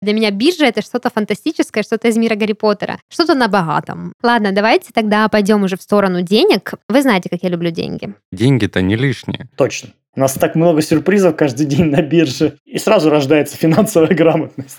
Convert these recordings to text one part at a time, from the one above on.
Для меня биржа это что-то фантастическое, что-то из мира Гарри Поттера, что-то на богатом. Ладно, давайте тогда пойдем уже в сторону денег. Вы знаете, как я люблю деньги. Деньги-то не лишние. Точно. У нас так много сюрпризов каждый день на бирже. И сразу рождается финансовая грамотность.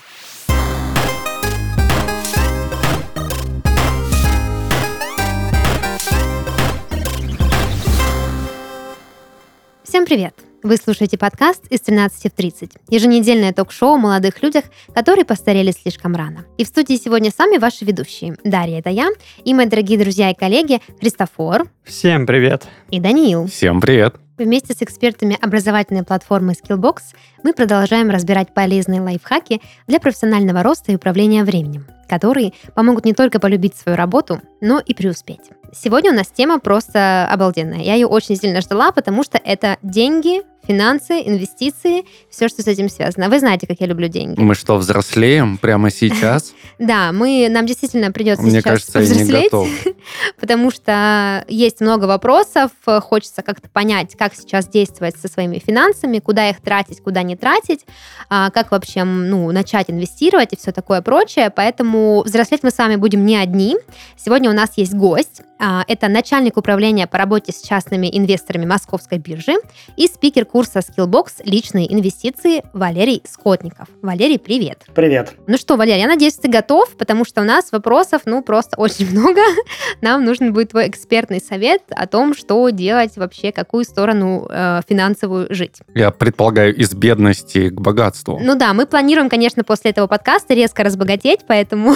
Всем привет! Вы слушаете подкаст из 13 в 30. Еженедельное ток-шоу о молодых людях, которые постарели слишком рано. И в студии сегодня сами ваши ведущие. Дарья, это я, и мои дорогие друзья и коллеги Христофор. Всем привет. И Даниил. Всем привет. Вместе с экспертами образовательной платформы Skillbox мы продолжаем разбирать полезные лайфхаки для профессионального роста и управления временем, которые помогут не только полюбить свою работу, но и преуспеть. Сегодня у нас тема просто обалденная. Я ее очень сильно ждала, потому что это деньги, финансы, инвестиции, все, что с этим связано. Вы знаете, как я люблю деньги. Мы что, взрослеем прямо сейчас? Да, мы, нам действительно придется Мне сейчас кажется, готов. потому что есть много вопросов, хочется как-то понять, как сейчас действовать со своими финансами, куда их тратить, куда не тратить, а, как вообще ну, начать инвестировать и все такое прочее. Поэтому взрослеть мы с вами будем не одни. Сегодня у нас есть гость. А, Это начальник управления по работе с частными инвесторами Московской биржи и спикер курса Skillbox «Личные инвестиции» Валерий Скотников. Валерий, привет. Привет. Ну что, Валерий, я надеюсь, ты готов, потому что у нас вопросов, ну, просто очень много. Нам нужен будет твой экспертный совет о том, что делать вообще, какую сторону э, финансовую жить. Я предполагаю, из бедности к богатству. Ну да, мы планируем, конечно, после этого подкаста резко разбогатеть, поэтому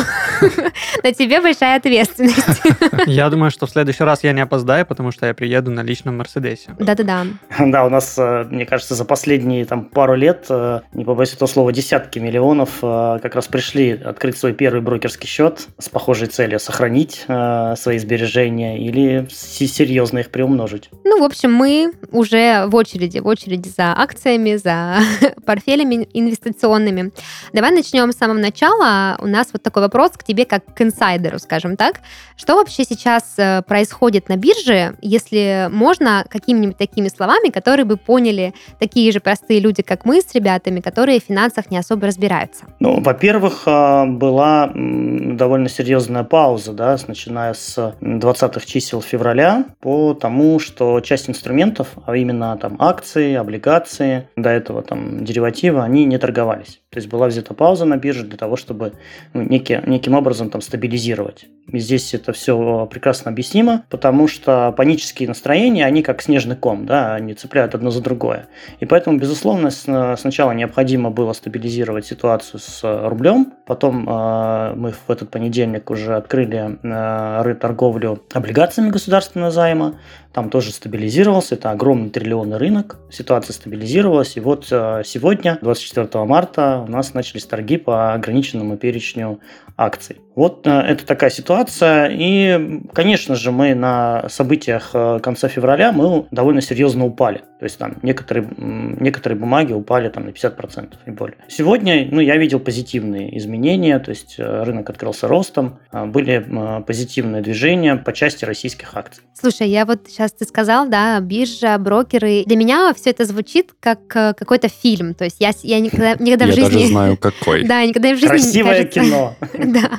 на тебе большая ответственность. Я думаю, что в следующий раз я не опоздаю, потому что я приеду на личном Мерседесе. Да-да-да. Да, у нас, э, мне кажется, за последние там, пару лет, э, не побоюсь этого слова, десятки миллионов э, как раз пришли открыть свой первый брокерский счет с похожей целью сохранить свои сбережения или серьезно их приумножить. Ну, в общем, мы уже в очереди, в очереди за акциями, за портфелями инвестиционными. Давай начнем с самого начала. У нас вот такой вопрос к тебе как к инсайдеру, скажем так. Что вообще сейчас происходит на бирже, если можно, какими-нибудь такими словами, которые бы поняли такие же простые люди, как мы с ребятами, которые в финансах не особо разбираются? Ну, во-первых, э, была довольно серьезная пауза, да, начиная с 20-х чисел февраля, по тому, что часть инструментов, а именно там акции, облигации, до этого там деривативы, они не торговались. То есть была взята пауза на бирже для того, чтобы ну, неки- неким образом там стабилизировать. И здесь это все прекрасно объяснимо, потому что панические настроения, они как снежный ком, да, они цепляют одно за другое. И поэтому, безусловно, с- сначала необходимо было стабилизировать ситуацию с э, рублем, потом э, мы в этот понедельник уже открыли э, торговлю облигациями государственного займа, там тоже стабилизировался, это огромный триллионный рынок, ситуация стабилизировалась, и вот э, сегодня, 24 марта, у нас начались торги по ограниченному перечню акций. Вот э, это такая ситуация, и, конечно же, мы на событиях э, конца февраля мы довольно серьезно упали, то есть там некоторые, некоторые бумаги упали там на 50% и более. Сегодня, ну, я видел позитивные изменения, то есть э, рынок открылся ростом, э, были э, позитивные движения по части российских акций. Слушай, я вот сейчас ты сказал, да, биржа, брокеры. Для меня все это звучит как э, какой-то фильм. То есть я, я никогда, никогда Я в жизни... даже знаю, какой. Да, никогда в жизни... Красивое кажется, кино. Да.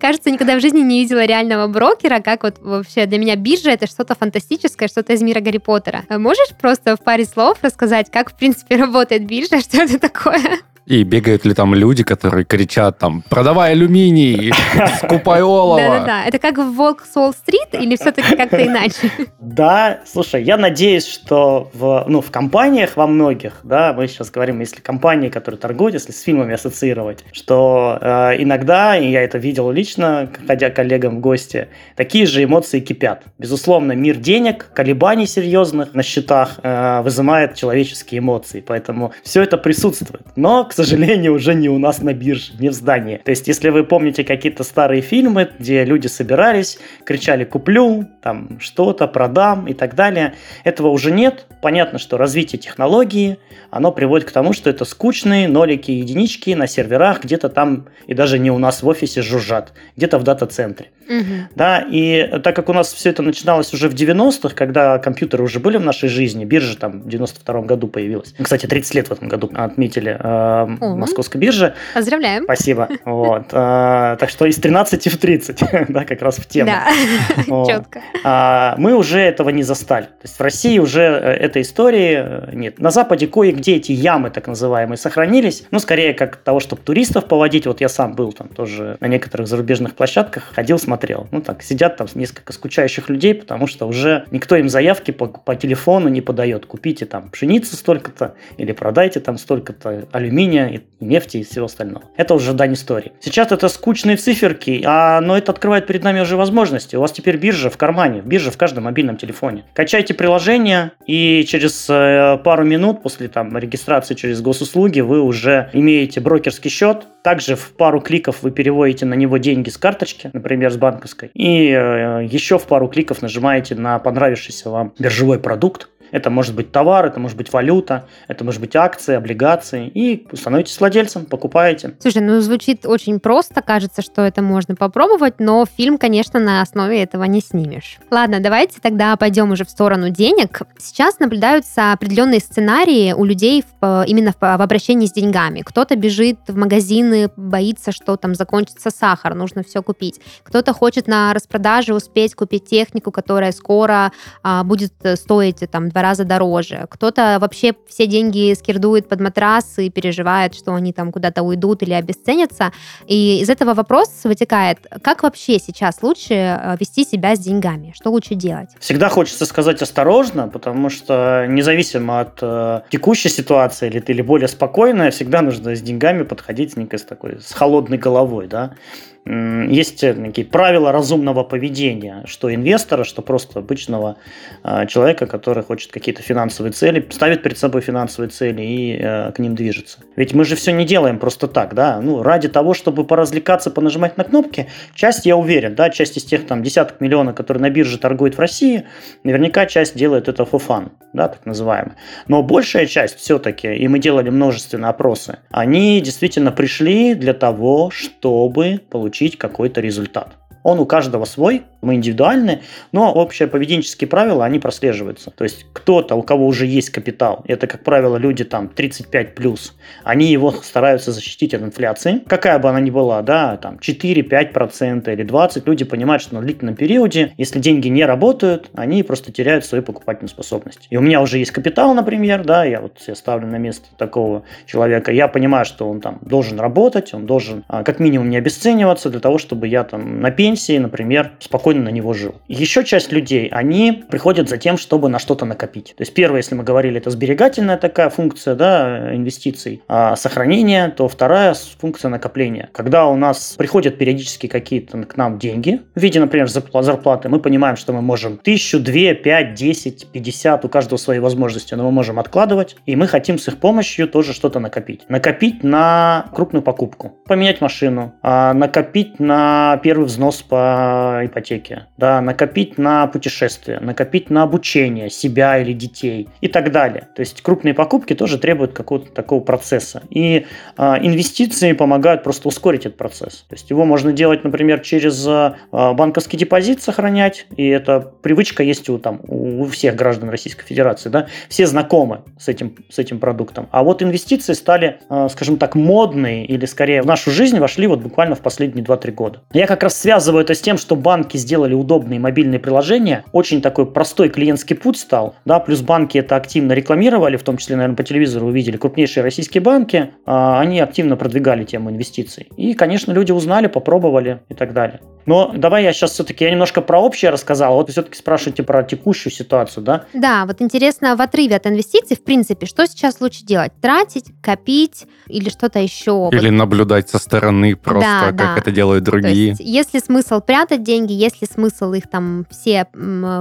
Кажется, никогда в жизни не видела реального брокера, как вот вообще для меня биржа это что-то фантастическое, что-то из мира Гарри Поттера. А Можешь просто в паре слов рассказать, как в принципе работает биржа, что это такое? И бегают ли там люди, которые кричат там «Продавай алюминий! Скупай олово!» Да-да-да. Это как в Волк с Уолл-стрит или все-таки как-то иначе? Да, слушай, я надеюсь, что в, ну, в компаниях во многих, да, мы сейчас говорим, если компании, которые торгуют, если с фильмами ассоциировать, что э, иногда, и я это видел лично, ходя к коллегам в гости, такие же эмоции кипят. Безусловно, мир денег, колебаний серьезных на счетах э, вызывает человеческие эмоции, поэтому все это присутствует. Но, к сожалению, уже не у нас на бирже, не в здании. То есть, если вы помните какие-то старые фильмы, где люди собирались, кричали «куплю», там что-то, продам и так далее, этого уже нет. Понятно, что развитие технологии, оно приводит к тому, что это скучные нолики и единички на серверах, где-то там и даже не у нас в офисе жужжат, где-то в дата-центре. Мгм. Да, и так как у нас все это начиналось уже в 90-х, когда компьютеры уже были в нашей жизни, биржа там в 92-м году появилась. Кстати, 30 лет в этом году отметили. Э, Угу. Московской бирже. Поздравляем. Спасибо. Вот. А, так что из 13 в 30, да, как раз в тему. Да, четко. А, мы уже этого не застали. То есть в России уже э, этой истории э, нет. На Западе кое-где эти ямы, так называемые, сохранились. Ну, скорее, как того, чтобы туристов поводить. Вот я сам был там тоже на некоторых зарубежных площадках, ходил, смотрел. Ну, так, сидят там несколько скучающих людей, потому что уже никто им заявки по, по телефону не подает. Купите там пшеницы столько-то или продайте там столько-то алюминия, и нефти и всего остального. Это уже дань истории. Сейчас это скучные циферки, а, но это открывает перед нами уже возможности. У вас теперь биржа в кармане, биржа в каждом мобильном телефоне. Качайте приложение, и через э, пару минут после там, регистрации через госуслуги вы уже имеете брокерский счет. Также в пару кликов вы переводите на него деньги с карточки, например, с банковской. И э, еще в пару кликов нажимаете на понравившийся вам биржевой продукт, это может быть товар, это может быть валюта, это может быть акции, облигации. И становитесь владельцем, покупаете. Слушай, ну звучит очень просто, кажется, что это можно попробовать, но фильм, конечно, на основе этого не снимешь. Ладно, давайте тогда пойдем уже в сторону денег. Сейчас наблюдаются определенные сценарии у людей в, именно в, в обращении с деньгами. Кто-то бежит в магазины, боится, что там закончится сахар, нужно все купить. Кто-то хочет на распродаже успеть купить технику, которая скоро а, будет стоить там 2 раза дороже. Кто-то вообще все деньги скирдует под матрас и переживает, что они там куда-то уйдут или обесценятся. И из этого вопрос вытекает, как вообще сейчас лучше э, вести себя с деньгами? Что лучше делать? Всегда хочется сказать осторожно, потому что независимо от э, текущей ситуации или или более спокойная, всегда нужно с деньгами подходить с некой с такой с холодной головой, да есть э, такие правила разумного поведения, что инвестора, что просто обычного а, человека, который хочет какие-то финансовые цели, ставит перед собой финансовые цели и э, к ним движется. Ведь мы же все не делаем просто так, да, ну, ради того, чтобы поразвлекаться, понажимать на кнопки, часть, я уверен, да, часть из тех там десяток миллионов, которые на бирже торгуют в России, наверняка часть делает это for fun, да, так называемый. Но большая часть все-таки, и мы делали множественные опросы, они действительно пришли для того, чтобы получить получить какой-то результат. Он у каждого свой, мы индивидуальны, но общие поведенческие правила, они прослеживаются. То есть кто-то, у кого уже есть капитал, это, как правило, люди там 35 плюс, они его стараются защитить от инфляции, какая бы она ни была, да, там 4-5% или 20%, люди понимают, что на длительном периоде, если деньги не работают, они просто теряют свою покупательную способность. И у меня уже есть капитал, например, да, я вот себя ставлю на место такого человека, я понимаю, что он там должен работать, он должен а, как минимум не обесцениваться для того, чтобы я там на пенсии, например, спокойно спокойно на него жил. Еще часть людей, они приходят за тем, чтобы на что-то накопить. То есть первое, если мы говорили, это сберегательная такая функция да, инвестиций, а сохранение, то вторая функция накопления. Когда у нас приходят периодически какие-то к нам деньги в виде, например, зарплаты, мы понимаем, что мы можем тысячу, две, пять, десять, пятьдесят, у каждого свои возможности, но мы можем откладывать, и мы хотим с их помощью тоже что-то накопить. Накопить на крупную покупку, поменять машину, а накопить на первый взнос по ипотеке, да, накопить на путешествие, накопить на обучение себя или детей и так далее. То есть крупные покупки тоже требуют какого-то такого процесса. И э, инвестиции помогают просто ускорить этот процесс. То есть его можно делать, например, через э, банковский депозит сохранять, и эта привычка есть у, там, у всех граждан Российской Федерации, да, все знакомы с этим, с этим продуктом. А вот инвестиции стали, э, скажем так, модные, или скорее в нашу жизнь вошли вот буквально в последние 2-3 года. Я как раз связываю это с тем, что банки сделали удобные мобильные приложения, очень такой простой клиентский путь стал, да, плюс банки это активно рекламировали, в том числе, наверное, по телевизору вы видели, крупнейшие российские банки, а, они активно продвигали тему инвестиций. И, конечно, люди узнали, попробовали и так далее. Но давай я сейчас все-таки, я немножко про общее рассказал, вот вы все-таки спрашиваете про текущую ситуацию, да? Да, вот интересно, в отрыве от инвестиций, в принципе, что сейчас лучше делать? Тратить, копить или что-то еще? Или вот. наблюдать со стороны просто, да, как да. это делают другие. То есть, если смысл прятать деньги, есть ли смысл их там все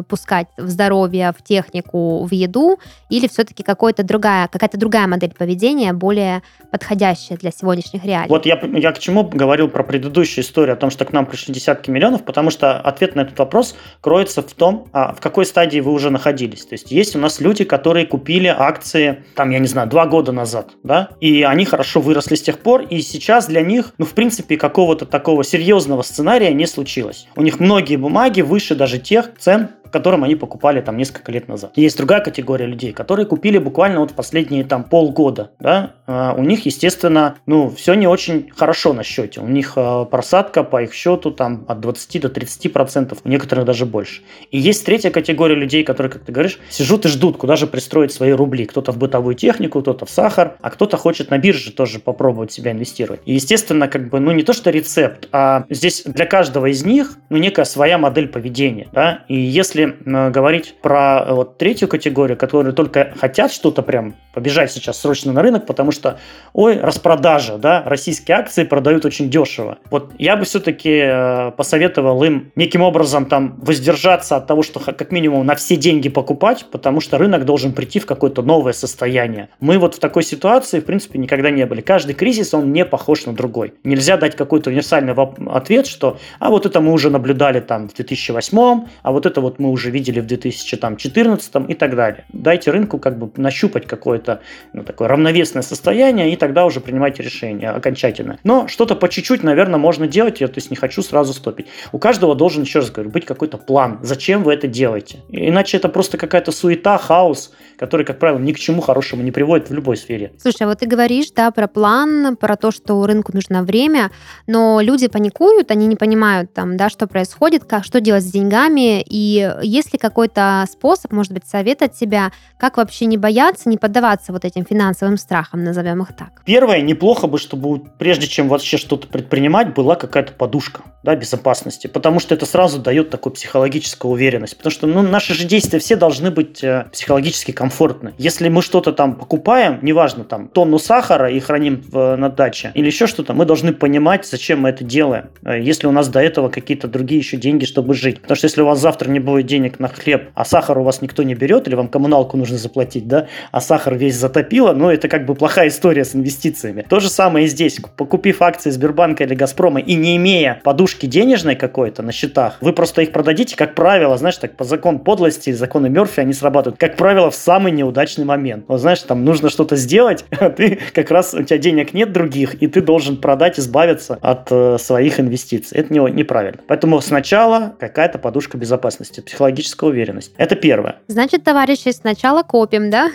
пускать в здоровье, в технику, в еду, или все-таки какая-то другая, какая-то другая модель поведения, более подходящая для сегодняшних реалий? Вот я, я к чему говорил про предыдущую историю, о том, что к нам пришли десятки миллионов, потому что ответ на этот вопрос кроется в том, а, в какой стадии вы уже находились. То есть есть у нас люди, которые купили акции, там, я не знаю, два года назад, да, и они хорошо выросли с тех пор, и сейчас для них, ну, в принципе, какого-то такого серьезного сценария не случилось. У них многие бумаги выше даже тех цен, в котором они покупали там несколько лет назад. Есть другая категория людей, которые купили буквально вот последние там полгода, да, а, у них, естественно, ну, все не очень хорошо на счете. У них а, просадка по их счету там от 20 до 30 процентов, у некоторых даже больше. И есть третья категория людей, которые, как ты говоришь, сижут и ждут, куда же пристроить свои рубли. Кто-то в бытовую технику, кто-то в сахар, а кто-то хочет на бирже тоже попробовать себя инвестировать. И, естественно, как бы, ну, не то, что рецепт, а здесь для каждого из них, ну, некая своя модель поведения, да, и если э, говорить про э, вот третью категорию, которые только хотят что-то прям побежать сейчас срочно на рынок, потому что, ой, распродажа, да, российские акции продают очень дешево. Вот я бы все-таки э, посоветовал им неким образом там воздержаться от того, что как минимум на все деньги покупать, потому что рынок должен прийти в какое-то новое состояние. Мы вот в такой ситуации, в принципе, никогда не были. Каждый кризис, он не похож на другой. Нельзя дать какой-то универсальный ответ, что, а вот это мы уже наблюдали там в 2008, а вот это вот мы уже видели в 2014 и так далее. Дайте рынку как бы нащупать какое-то ну, такое равновесное состояние, и тогда уже принимайте решение окончательно. Но что-то по чуть-чуть, наверное, можно делать, я то есть не хочу сразу стопить. У каждого должен, еще раз говорю, быть какой-то план, зачем вы это делаете. Иначе это просто какая-то суета, хаос, который, как правило, ни к чему хорошему не приводит в любой сфере. Слушай, а вот ты говоришь, да, про план, про то, что рынку нужно время, но люди паникуют, они не понимают там, да, что происходит, как, что делать с деньгами, и есть ли какой-то способ, может быть, совет от тебя, как вообще не бояться, не поддаваться вот этим финансовым страхам, назовем их так? Первое, неплохо бы, чтобы прежде чем вообще что-то предпринимать, была какая-то подушка да, безопасности, потому что это сразу дает такую психологическую уверенность, потому что ну, наши же действия все должны быть э, психологически комфортны. Если мы что-то там покупаем, неважно, там, тонну сахара и храним в, на даче, или еще что-то, мы должны понимать, зачем мы это делаем, э, если у нас до этого какие-то другие еще деньги, чтобы жить. Потому что если у вас завтра не будет денег на хлеб, а сахар у вас никто не берет, или вам коммуналку нужно заплатить, да, а сахар весь затопило, ну, это как бы плохая история с инвестициями. То же самое и здесь. Покупив акции Сбербанка или Газпрома и не имея подушки денежной какой-то на счетах, вы просто их продадите, как правило, знаешь, так по закону подлости, законы Мерфи, они срабатывают, как правило, в самый неудачный момент. Вот знаешь, там нужно что-то сделать, а ты как раз, у тебя денег нет других, и ты должен продать, избавиться от э, своих инвестиций. Это не, неправильно. Поэтому сначала какая-то подушка безопасности, психологическая уверенность. Это первое. Значит, товарищи, сначала копим, да?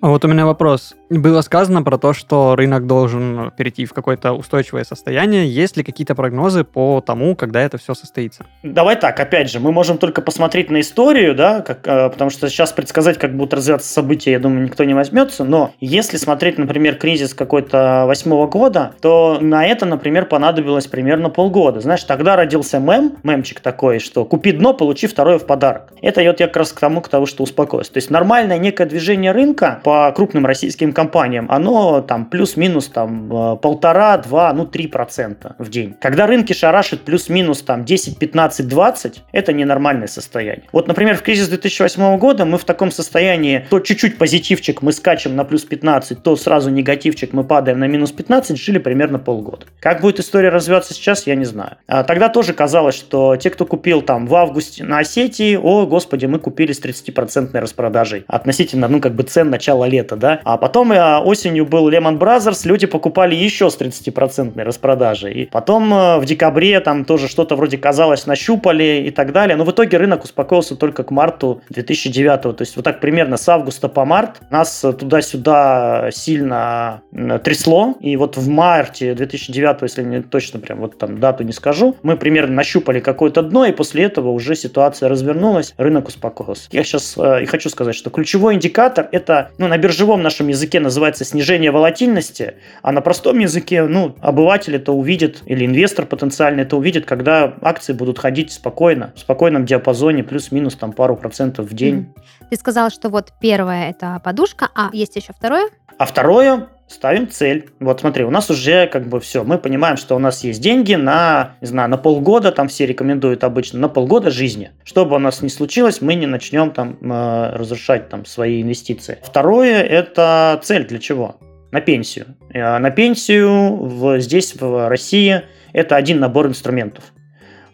А вот у меня вопрос. Было сказано про то, что рынок должен перейти в какое-то устойчивое состояние. Есть ли какие-то прогнозы по тому, когда это все состоится? Давай так, опять же, мы можем только посмотреть на историю, да, как, э, потому что сейчас предсказать, как будут развиваться события, я думаю, никто не возьмется. Но если смотреть, например, кризис какой-то восьмого года, то на это, например, понадобилось примерно полгода. Знаешь, тогда родился мем, мемчик такой, что купи дно, получи второе в подарок. Это вот я как раз к тому, к тому, что успокоился. То есть нормальное некое движение рынка по крупным российским компаниям, оно там плюс-минус там э, полтора, два, ну три процента в день. Когда рынки шарашат плюс-минус там 10, 15, 20, это ненормальное состояние. Вот, например, в кризис 2008 года мы в таком состоянии, то чуть-чуть позитивчик мы скачем на плюс 15, то сразу негативчик мы падаем на минус 15, жили примерно полгода. Как будет история развиваться сейчас, я не знаю. А тогда тоже казалось, что те, кто купил там в августе на Осетии, о, господи, мы купили с 30% распродажей относительно, ну, как бы цен начала лета, да. А потом э, осенью был Lehman Brothers, люди покупали еще с 30% распродажей. И потом э, в декабре там тоже что-то вроде казалось нащупали и так далее. Но в итоге рынок успокоился только к марту 2009. То есть вот так примерно с августа по март нас туда-сюда сильно трясло. И вот в марте 2009, если не точно прям вот там дату не скажу, мы примерно нащупали какое-то дно, и после этого уже ситуация развернулась, рынок успокоился. Я сейчас э, хочу сказать, что ключевой индикатор это ну, на биржевом нашем языке называется снижение волатильности, а на простом языке, ну, обыватель это увидит, или инвестор потенциальный это увидит, когда акции будут ходить спокойно, в спокойном диапазоне, плюс-минус там пару процентов в день. Ты сказал, что вот первое это подушка, а есть еще второе? А второе ставим цель. Вот смотри, у нас уже как бы все, мы понимаем, что у нас есть деньги на, не знаю, на полгода, там все рекомендуют обычно, на полгода жизни. Что бы у нас ни случилось, мы не начнем там э, разрушать там свои инвестиции. Второе, это цель для чего? На пенсию. Э, на пенсию в, здесь, в России, это один набор инструментов.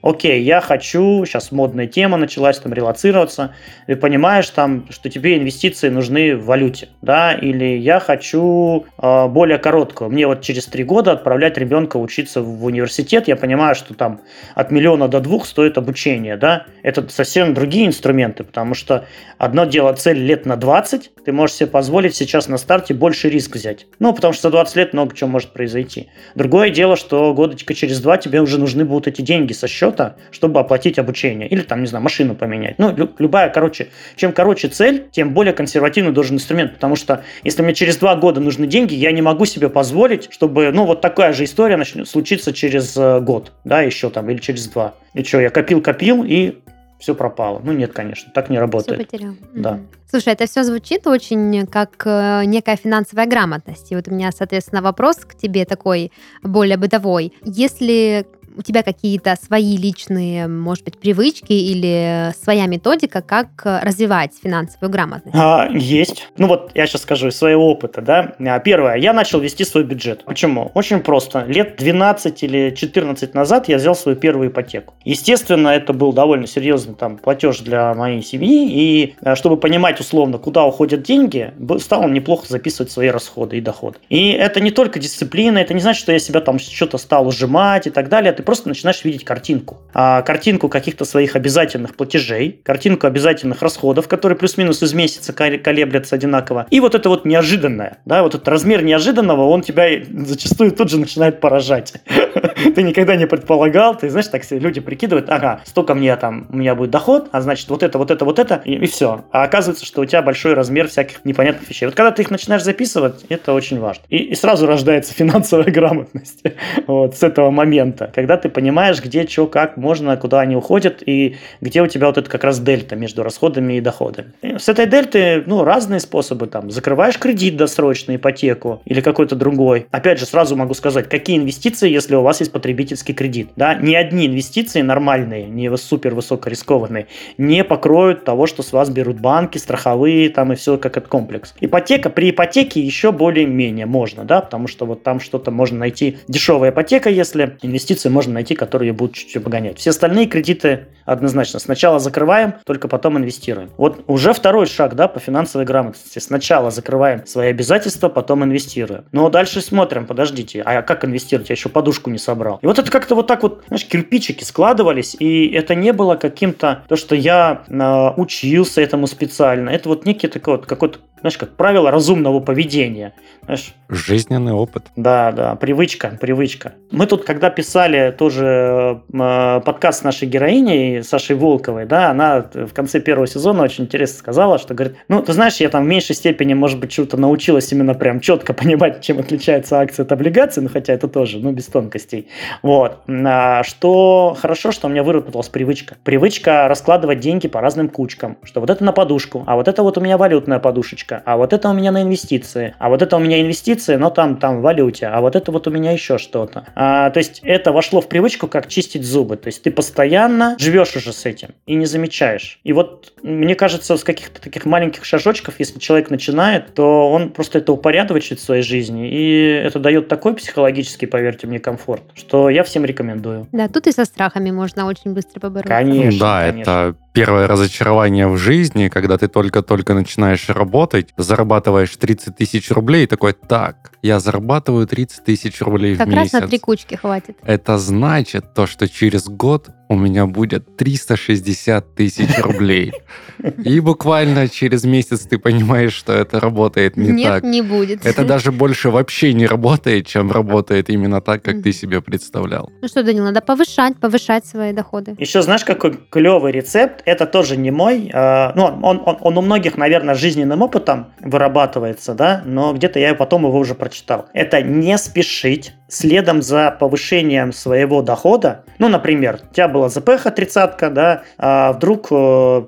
Окей, я хочу, сейчас модная тема началась, там, релацироваться, ты понимаешь, там, что тебе инвестиции нужны в валюте, да, или я хочу э, более короткую, мне вот через три года отправлять ребенка учиться в университет, я понимаю, что там от миллиона до двух стоит обучение, да, это совсем другие инструменты, потому что одно дело цель лет на 20, ты можешь себе позволить сейчас на старте больше риск взять, ну, потому что за 20 лет много чего может произойти. Другое дело, что годочка через два тебе уже нужны будут эти деньги со счета, чтобы оплатить обучение, или там, не знаю, машину поменять, ну, любая, короче, чем короче цель, тем более консервативный должен инструмент, потому что если мне через два года нужны деньги, я не могу себе позволить, чтобы, ну, вот такая же история начнет случиться через э, год, да, еще там, или через два. И что, я копил-копил, и все пропало. Ну, нет, конечно, так не работает. Все потерял. Да. Слушай, это все звучит очень как э, некая финансовая грамотность. И вот у меня, соответственно, вопрос к тебе такой более бытовой. Если у тебя какие-то свои личные, может быть, привычки или своя методика, как развивать финансовую грамотность? А, есть. Ну вот я сейчас скажу из своего опыта, да. А, первое, я начал вести свой бюджет. Почему? Очень просто. Лет 12 или 14 назад я взял свою первую ипотеку. Естественно, это был довольно серьезный там платеж для моей семьи, и а, чтобы понимать условно, куда уходят деньги, стал неплохо записывать свои расходы и доходы. И это не только дисциплина, это не значит, что я себя там что-то стал ужимать и так далее. Ты просто начинаешь видеть картинку. А картинку каких-то своих обязательных платежей, картинку обязательных расходов, которые плюс-минус из месяца колеблятся одинаково. И вот это вот неожиданное, да, вот этот размер неожиданного, он тебя зачастую тут же начинает поражать. Ты никогда не предполагал, ты знаешь, так все люди прикидывают, ага, столько мне там, у меня будет доход, а значит вот это, вот это, вот это, и, и все. А оказывается, что у тебя большой размер всяких непонятных вещей. Вот когда ты их начинаешь записывать, это очень важно. И, и сразу рождается финансовая грамотность вот, с этого момента, когда ты понимаешь, где, что, как можно, куда они уходят, и где у тебя вот это как раз дельта между расходами и доходами. И с этой дельты, ну, разные способы, там, закрываешь кредит досрочно, ипотеку или какой-то другой. Опять же, сразу могу сказать, какие инвестиции, если у вас есть потребительский кредит, да, ни одни инвестиции нормальные, не супер высокорискованные, не покроют того, что с вас берут банки, страховые, там, и все как этот комплекс. Ипотека, при ипотеке еще более-менее можно, да, потому что вот там что-то можно найти, дешевая ипотека, если инвестиции можно найти, которые будут чуть-чуть погонять. Все остальные кредиты однозначно сначала закрываем, только потом инвестируем. Вот уже второй шаг да, по финансовой грамотности. Сначала закрываем свои обязательства, потом инвестируем. Но дальше смотрим, подождите, а как инвестировать? Я еще подушку не собрал. И вот это как-то вот так вот, знаешь, кирпичики складывались, и это не было каким-то, то, что я э, учился этому специально. Это вот некий такой вот какой-то знаешь, как правило разумного поведения. Знаешь? Жизненный опыт. Да, да, привычка, привычка. Мы тут, когда писали тоже э, подкаст с нашей героиней, Сашей Волковой, да, она в конце первого сезона очень интересно сказала, что говорит, ну, ты знаешь, я там в меньшей степени, может быть, чего-то научилась именно прям четко понимать, чем отличается акция от облигации, ну, хотя это тоже, ну, без тонкостей. Вот. А, что хорошо, что у меня выработалась привычка. Привычка раскладывать деньги по разным кучкам, что вот это на подушку, а вот это вот у меня валютная подушечка, карточка, а вот это у меня на инвестиции, а вот это у меня инвестиции, но там, там в валюте, а вот это вот у меня еще что-то. А, то есть это вошло в привычку, как чистить зубы. То есть ты постоянно живешь уже с этим и не замечаешь. И вот мне кажется, с каких-то таких маленьких шажочков, если человек начинает, то он просто это упорядочит в своей жизни, и это дает такой психологический, поверьте мне, комфорт, что я всем рекомендую. Да, тут и со страхами можно очень быстро побороться. Конечно. Да, конечно. это первое разочарование в жизни, когда ты только-только начинаешь работать, зарабатываешь 30 тысяч рублей, и такой, так, я зарабатываю 30 тысяч рублей как в месяц. Как раз на три кучки хватит. Это значит то, что через год у меня будет 360 тысяч рублей. И буквально через месяц ты понимаешь, что это работает не Нет, так. Нет, не будет. Это даже больше вообще не работает, чем работает именно так, как ты себе представлял. Ну что, Данил, надо повышать, повышать свои доходы. Еще знаешь, какой клевый рецепт? Это тоже не мой. А, ну, он, он, он у многих, наверное, жизненным опытом вырабатывается, да, но где-то я потом его уже прочитал. Это не спешить следом за повышением своего дохода, ну, например, у тебя была ЗПХ 30 да, а вдруг э,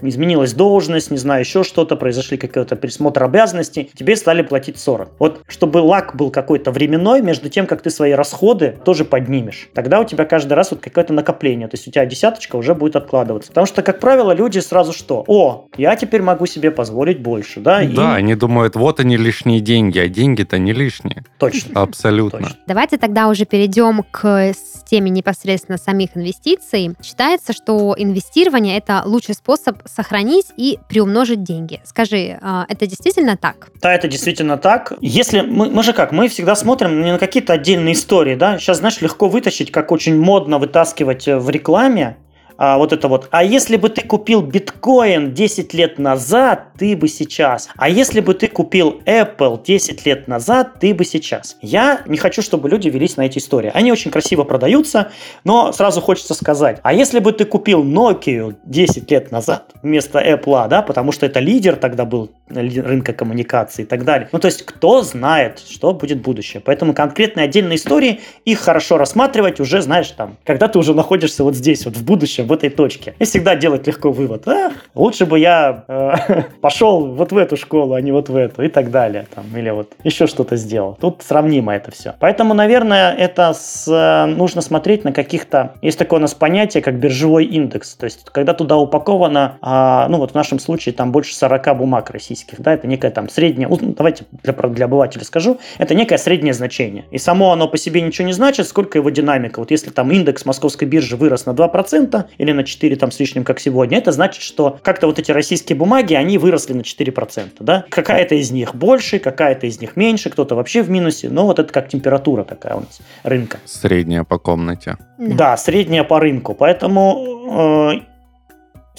изменилась должность, не знаю, еще что-то, произошли какой-то пересмотр обязанностей, тебе стали платить 40. Вот, чтобы лак был какой-то временной, между тем, как ты свои расходы тоже поднимешь. Тогда у тебя каждый раз вот какое-то накопление, то есть у тебя десяточка уже будет откладываться. Потому что, как правило, люди сразу что? О, я теперь могу себе позволить больше, да? Да, и... они думают, вот они лишние деньги, а деньги-то не лишние. Точно. Абсолютно. Точно. Давайте тогда тогда уже перейдем к теме непосредственно самих инвестиций. Считается, что инвестирование это лучший способ сохранить и приумножить деньги. Скажи, а, это действительно так? Да, это действительно так. Если мы, мы же как, мы всегда смотрим не на какие-то отдельные истории, да. Сейчас, знаешь, легко вытащить, как очень модно вытаскивать в рекламе а, вот это вот. А если бы ты купил биткоин 10 лет назад, ты бы сейчас. А если бы ты купил Apple 10 лет назад, ты бы сейчас. Я не хочу, чтобы люди велись на эти истории. Они очень красиво продаются, но сразу хочется сказать. А если бы ты купил Nokia 10 лет назад вместо Apple, да, потому что это лидер тогда был рынка коммуникации и так далее. Ну, то есть, кто знает, что будет будущее. Поэтому конкретные отдельные истории, их хорошо рассматривать уже, знаешь, там, когда ты уже находишься вот здесь, вот в будущем, в этой точке. И всегда делать легко вывод. Ах, лучше бы я э, пошел вот в эту школу, а не вот в эту, и так далее. Там, или вот еще что-то сделал. Тут сравнимо это все. Поэтому, наверное, это с, э, нужно смотреть на каких-то... Есть такое у нас понятие, как биржевой индекс. То есть, когда туда упаковано, э, ну вот в нашем случае там больше 40 бумаг российских, да, это некое там среднее, ну, давайте для, для обывателя скажу, это некое среднее значение. И само оно по себе ничего не значит, сколько его динамика. Вот если там индекс московской биржи вырос на 2%, или на 4 там с лишним, как сегодня, это значит, что как-то вот эти российские бумаги, они выросли на 4%, да? Какая-то из них больше, какая-то из них меньше, кто-то вообще в минусе, но вот это как температура такая у нас рынка. Средняя по комнате. Да, да средняя по рынку. Поэтому э,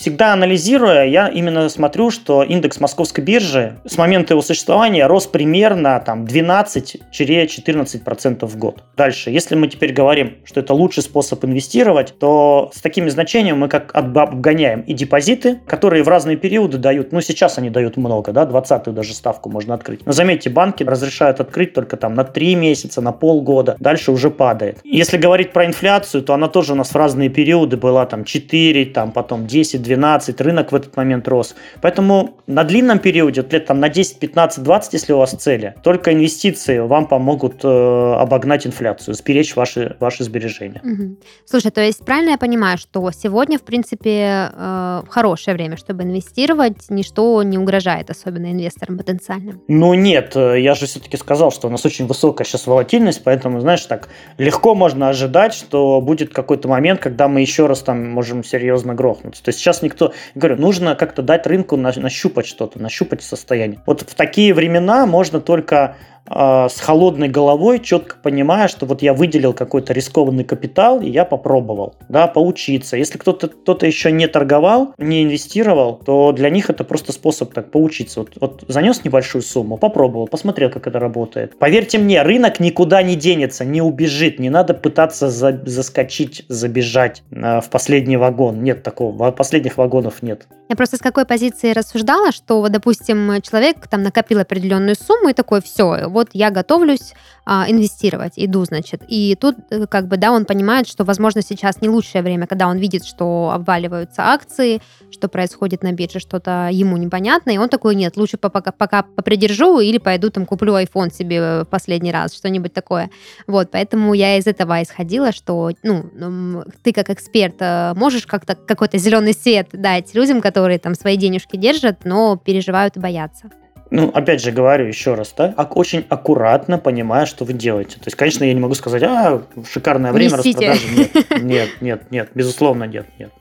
Всегда анализируя, я именно смотрю, что индекс московской биржи с момента его существования рос примерно там 12-14% в год. Дальше, если мы теперь говорим, что это лучший способ инвестировать, то с такими значениями мы как обгоняем и депозиты, которые в разные периоды дают, ну сейчас они дают много, да, 20 даже ставку можно открыть. Но заметьте, банки разрешают открыть только там на 3 месяца, на полгода, дальше уже падает. Если говорить про инфляцию, то она тоже у нас в разные периоды была там 4, там потом 10, 12, рынок в этот момент рос. Поэтому на длинном периоде, лет там на 10, 15, 20, если у вас цели, только инвестиции вам помогут э, обогнать инфляцию, сберечь ваши, ваши сбережения. Угу. Слушай, то есть правильно я понимаю, что сегодня, в принципе, э, хорошее время, чтобы инвестировать, ничто не угрожает, особенно инвесторам потенциальным? Ну нет, э, я же все-таки сказал, что у нас очень высокая сейчас волатильность, поэтому, знаешь, так легко можно ожидать, что будет какой-то момент, когда мы еще раз там можем серьезно грохнуться. То есть сейчас никто... Говорю, нужно как-то дать рынку нащупать что-то, нащупать состояние. Вот в такие времена можно только с холодной головой, четко понимая, что вот я выделил какой-то рискованный капитал, и я попробовал, да, поучиться. Если кто-то кто еще не торговал, не инвестировал, то для них это просто способ так поучиться. Вот, вот занес небольшую сумму, попробовал, посмотрел, как это работает. Поверьте мне, рынок никуда не денется, не убежит, не надо пытаться за, заскочить, забежать э, в последний вагон. Нет такого, последних вагонов нет. Я просто с какой позиции рассуждала, что, вот, допустим, человек там накопил определенную сумму и такой, все, вот я готовлюсь а, инвестировать, иду, значит. И тут э, как бы, да, он понимает, что, возможно, сейчас не лучшее время, когда он видит, что обваливаются акции, что происходит на бирже, что-то ему непонятно, и он такой, нет, лучше пока, пока попридержу или пойду там куплю iPhone себе в последний раз, что-нибудь такое. Вот, поэтому я из этого исходила, что, ну, ты как эксперт э, можешь как-то какой-то зеленый свет дать людям, которые там свои денежки держат, но переживают и боятся ну, опять же говорю еще раз, да, очень аккуратно понимая, что вы делаете. То есть, конечно, я не могу сказать, а, шикарное время Несите. распродажи. Нет, нет, нет, нет, безусловно, нет, нет.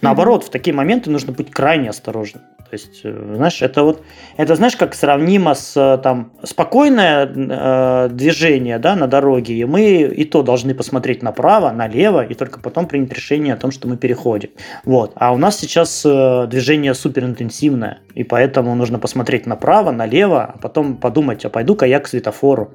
Наоборот, в такие моменты нужно быть крайне осторожным. То есть, э, знаешь, это вот, это знаешь, как сравнимо с э, там спокойное э, движение, да, на дороге, и мы и то должны посмотреть направо, налево, и только потом принять решение о том, что мы переходим. Вот. А у нас сейчас э, движение суперинтенсивное, и поэтому нужно посмотреть направо, налево, а потом подумать, а пойду-ка я к светофору,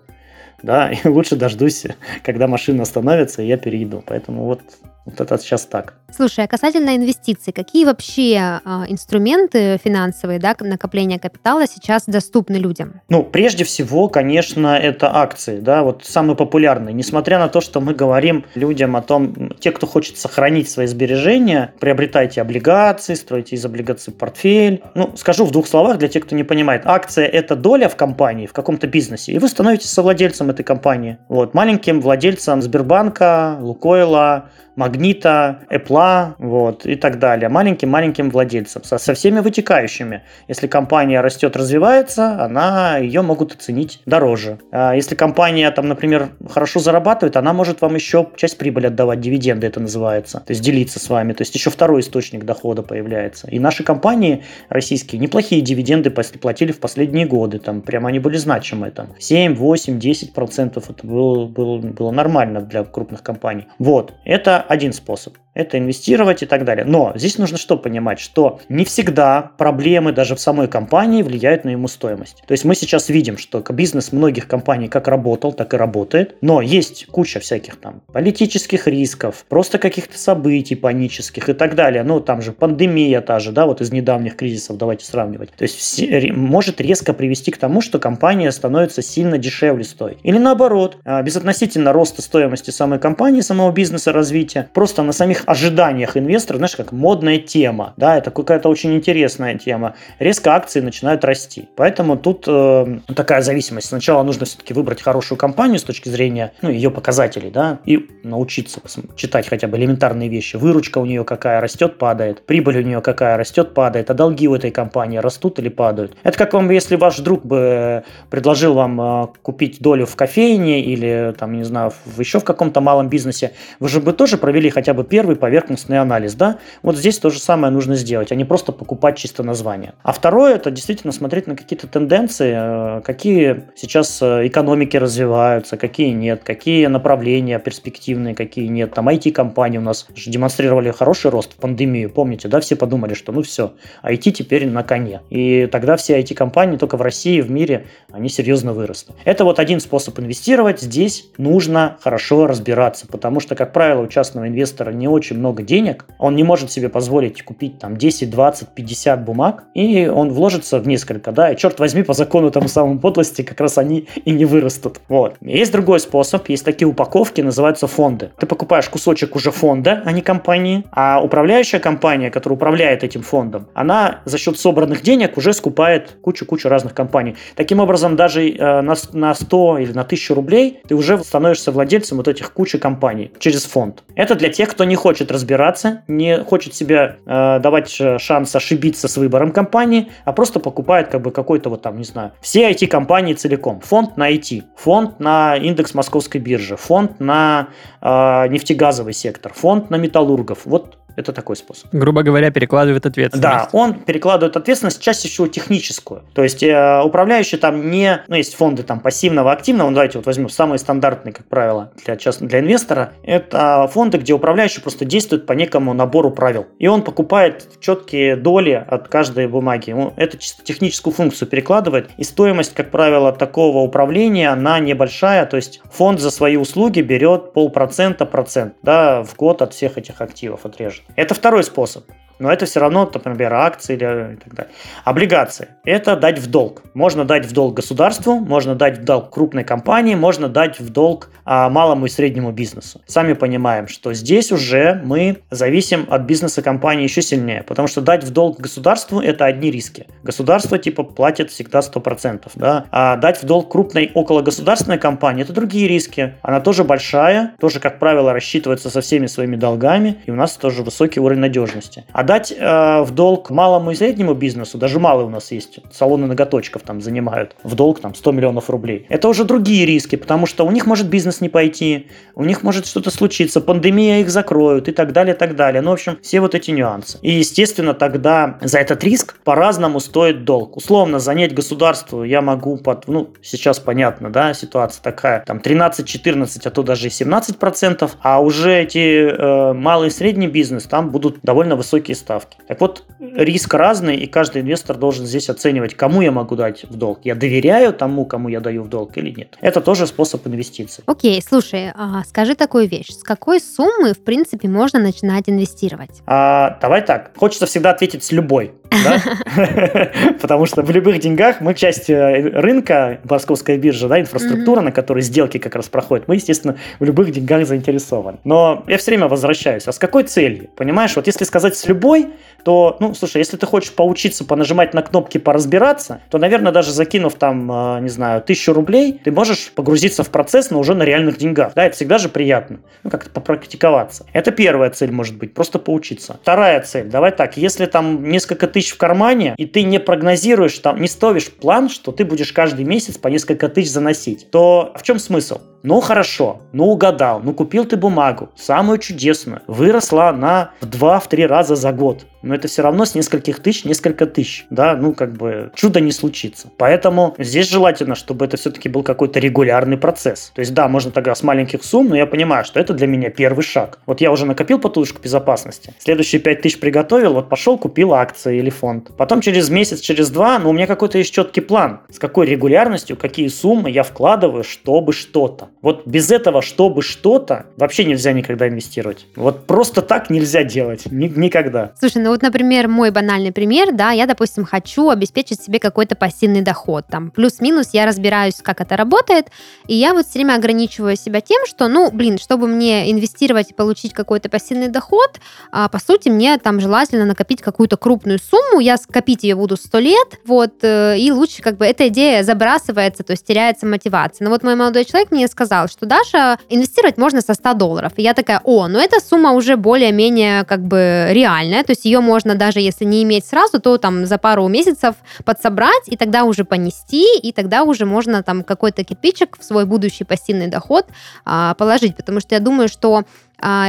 да, и лучше дождусь, когда машина остановится, и я перейду. Поэтому вот вот это сейчас так. Слушай, а касательно инвестиций, какие вообще а, инструменты финансовые, да, накопления капитала сейчас доступны людям? Ну, прежде всего, конечно, это акции, да, вот самые популярные. Несмотря на то, что мы говорим людям о том, те, кто хочет сохранить свои сбережения, приобретайте облигации, стройте из облигаций портфель. Ну, скажу в двух словах для тех, кто не понимает. Акция – это доля в компании, в каком-то бизнесе, и вы становитесь совладельцем этой компании. Вот, маленьким владельцем Сбербанка, Лукойла, Магнита, Apple, вот, и так далее. Маленьким-маленьким владельцам, со, со всеми вытекающими. Если компания растет, развивается, она, ее могут оценить дороже. А если компания, там, например, хорошо зарабатывает, она может вам еще часть прибыли отдавать, дивиденды это называется, то есть делиться с вами, то есть еще второй источник дохода появляется. И наши компании российские неплохие дивиденды платили в последние годы, там, прямо они были значимые, там, 7, 8, 10 процентов, это было, было, было нормально для крупных компаний. Вот, это один способ это инвестировать и так далее. Но здесь нужно что понимать, что не всегда проблемы даже в самой компании влияют на ему стоимость. То есть мы сейчас видим, что бизнес многих компаний как работал, так и работает, но есть куча всяких там политических рисков, просто каких-то событий панических и так далее. Ну, там же пандемия та же, да, вот из недавних кризисов давайте сравнивать. То есть все, может резко привести к тому, что компания становится сильно дешевле стоить. Или наоборот, а, безотносительно роста стоимости самой компании, самого бизнеса, развития, просто на самих ожиданиях инвесторов, знаешь, как модная тема, да, это какая-то очень интересная тема. Резко акции начинают расти. Поэтому тут э, такая зависимость. Сначала нужно все-таки выбрать хорошую компанию с точки зрения, ну, ее показателей, да, и научиться читать хотя бы элементарные вещи. Выручка у нее какая растет, падает, прибыль у нее какая растет, падает, а долги у этой компании растут или падают. Это как вам, если ваш друг бы предложил вам э, купить долю в кофейне или, там, не знаю, еще в каком-то малом бизнесе, вы же бы тоже провели хотя бы первый поверхностный анализ, да? Вот здесь то же самое нужно сделать, а не просто покупать чисто название. А второе, это действительно смотреть на какие-то тенденции, э, какие сейчас э, экономики развиваются, какие нет, какие направления перспективные, какие нет. Там IT-компании у нас же демонстрировали хороший рост в пандемию, помните, да? Все подумали, что ну все, IT теперь на коне. И тогда все IT-компании только в России, в мире, они серьезно выросли. Это вот один способ инвестировать. Здесь нужно хорошо разбираться, потому что, как правило, у частного инвестора не очень много денег, он не может себе позволить купить там 10, 20, 50 бумаг, и он вложится в несколько, да, и черт возьми, по закону тому самому подлости как раз они и не вырастут. Вот. Есть другой способ, есть такие упаковки, называются фонды. Ты покупаешь кусочек уже фонда, а не компании, а управляющая компания, которая управляет этим фондом, она за счет собранных денег уже скупает кучу-кучу разных компаний. Таким образом, даже э, на, на 100 или на 1000 рублей ты уже становишься владельцем вот этих кучи компаний через фонд. Это для тех, кто не хочет разбираться, не хочет себе э, давать шанс ошибиться с выбором компании, а просто покупает как бы какой-то вот там, не знаю, все IT-компании целиком. Фонд на IT, фонд на индекс московской биржи, фонд на э, нефтегазовый сектор, фонд на металлургов. Вот это такой способ. Грубо говоря, перекладывает ответственность. Да, он перекладывает ответственность чаще всего техническую. То есть э, управляющий там не... Ну, есть фонды там пассивного, активного. Ну, давайте вот возьмем самые стандартные, как правило, для, част... для инвестора. Это фонды, где управляющий просто действует по некому набору правил. И он покупает четкие доли от каждой бумаги. Он это чисто техническую функцию перекладывает. И стоимость, как правило, такого управления, она небольшая. То есть фонд за свои услуги берет полпроцента, процент да, в год от всех этих активов отрежет. Это второй способ но это все равно, например, акции или и так далее. Облигации – это дать в долг. Можно дать в долг государству, можно дать в долг крупной компании, можно дать в долг а, малому и среднему бизнесу. Сами понимаем, что здесь уже мы зависим от бизнеса компании еще сильнее, потому что дать в долг государству – это одни риски. Государство типа платит всегда 100%, да? а дать в долг крупной около государственной компании – это другие риски. Она тоже большая, тоже, как правило, рассчитывается со всеми своими долгами, и у нас тоже высокий уровень надежности. А дать э, в долг малому и среднему бизнесу, даже малый у нас есть, салоны ноготочков там занимают в долг там 100 миллионов рублей. Это уже другие риски, потому что у них может бизнес не пойти, у них может что-то случиться, пандемия их закроют и так далее, и так далее. Ну, в общем, все вот эти нюансы. И, естественно, тогда за этот риск по-разному стоит долг. Условно, занять государству я могу под, ну, сейчас понятно, да, ситуация такая, там 13-14, а то даже и 17%, а уже эти э, малый и средний бизнес, там будут довольно высокие ставки. Так вот, риск разный, и каждый инвестор должен здесь оценивать, кому я могу дать в долг. Я доверяю тому, кому я даю в долг или нет. Это тоже способ инвестиций. Окей, слушай, а скажи такую вещь. С какой суммы, в принципе, можно начинать инвестировать? А, давай так. Хочется всегда ответить с любой. Потому что в любых деньгах мы часть э, рынка, московская биржа, да, инфраструктура, на которой сделки как раз проходят, мы, естественно, в любых деньгах заинтересованы. Но я все время возвращаюсь. А с какой целью? Понимаешь, вот если сказать с любой, то, ну, слушай, если ты хочешь поучиться понажимать на кнопки, поразбираться, то, наверное, даже закинув там, э, не знаю, тысячу рублей, ты можешь погрузиться в процесс, но уже на реальных деньгах. Да, это всегда же приятно. Ну, как-то попрактиковаться. Это первая цель может быть, просто поучиться. Вторая цель, давай так, если там несколько тысяч в кармане, и ты не прогнозируешь, там, не ставишь план, что ты будешь каждый месяц по несколько тысяч заносить, то в чем смысл? Ну хорошо, ну угадал, ну купил ты бумагу, самую чудесную, выросла она в 2-3 раза за год. Но это все равно с нескольких тысяч несколько тысяч, да, ну как бы чудо не случится. Поэтому здесь желательно, чтобы это все-таки был какой-то регулярный процесс. То есть да, можно тогда с маленьких сумм, но я понимаю, что это для меня первый шаг. Вот я уже накопил подушку безопасности, следующие 5 тысяч приготовил, вот пошел купил акции или фонд. Потом через месяц, через два, ну у меня какой-то есть четкий план, с какой регулярностью, какие суммы я вкладываю, чтобы что-то. Вот без этого, чтобы что-то, вообще нельзя никогда инвестировать. Вот просто так нельзя делать. Ни, никогда. Слушай, ну вот, например, мой банальный пример, да, я, допустим, хочу обеспечить себе какой-то пассивный доход. Там плюс-минус я разбираюсь, как это работает, и я вот все время ограничиваю себя тем, что, ну, блин, чтобы мне инвестировать и получить какой-то пассивный доход, а, по сути, мне там желательно накопить какую-то крупную сумму, я скопить ее буду сто лет, вот, э, и лучше как бы эта идея забрасывается, то есть теряется мотивация. Но вот мой молодой человек мне сказал, сказал, что Даша, инвестировать можно со 100 долларов. И я такая, о, ну эта сумма уже более-менее как бы реальная, то есть ее можно даже если не иметь сразу, то там за пару месяцев подсобрать и тогда уже понести, и тогда уже можно там какой-то кирпичик в свой будущий пассивный доход а, положить, потому что я думаю, что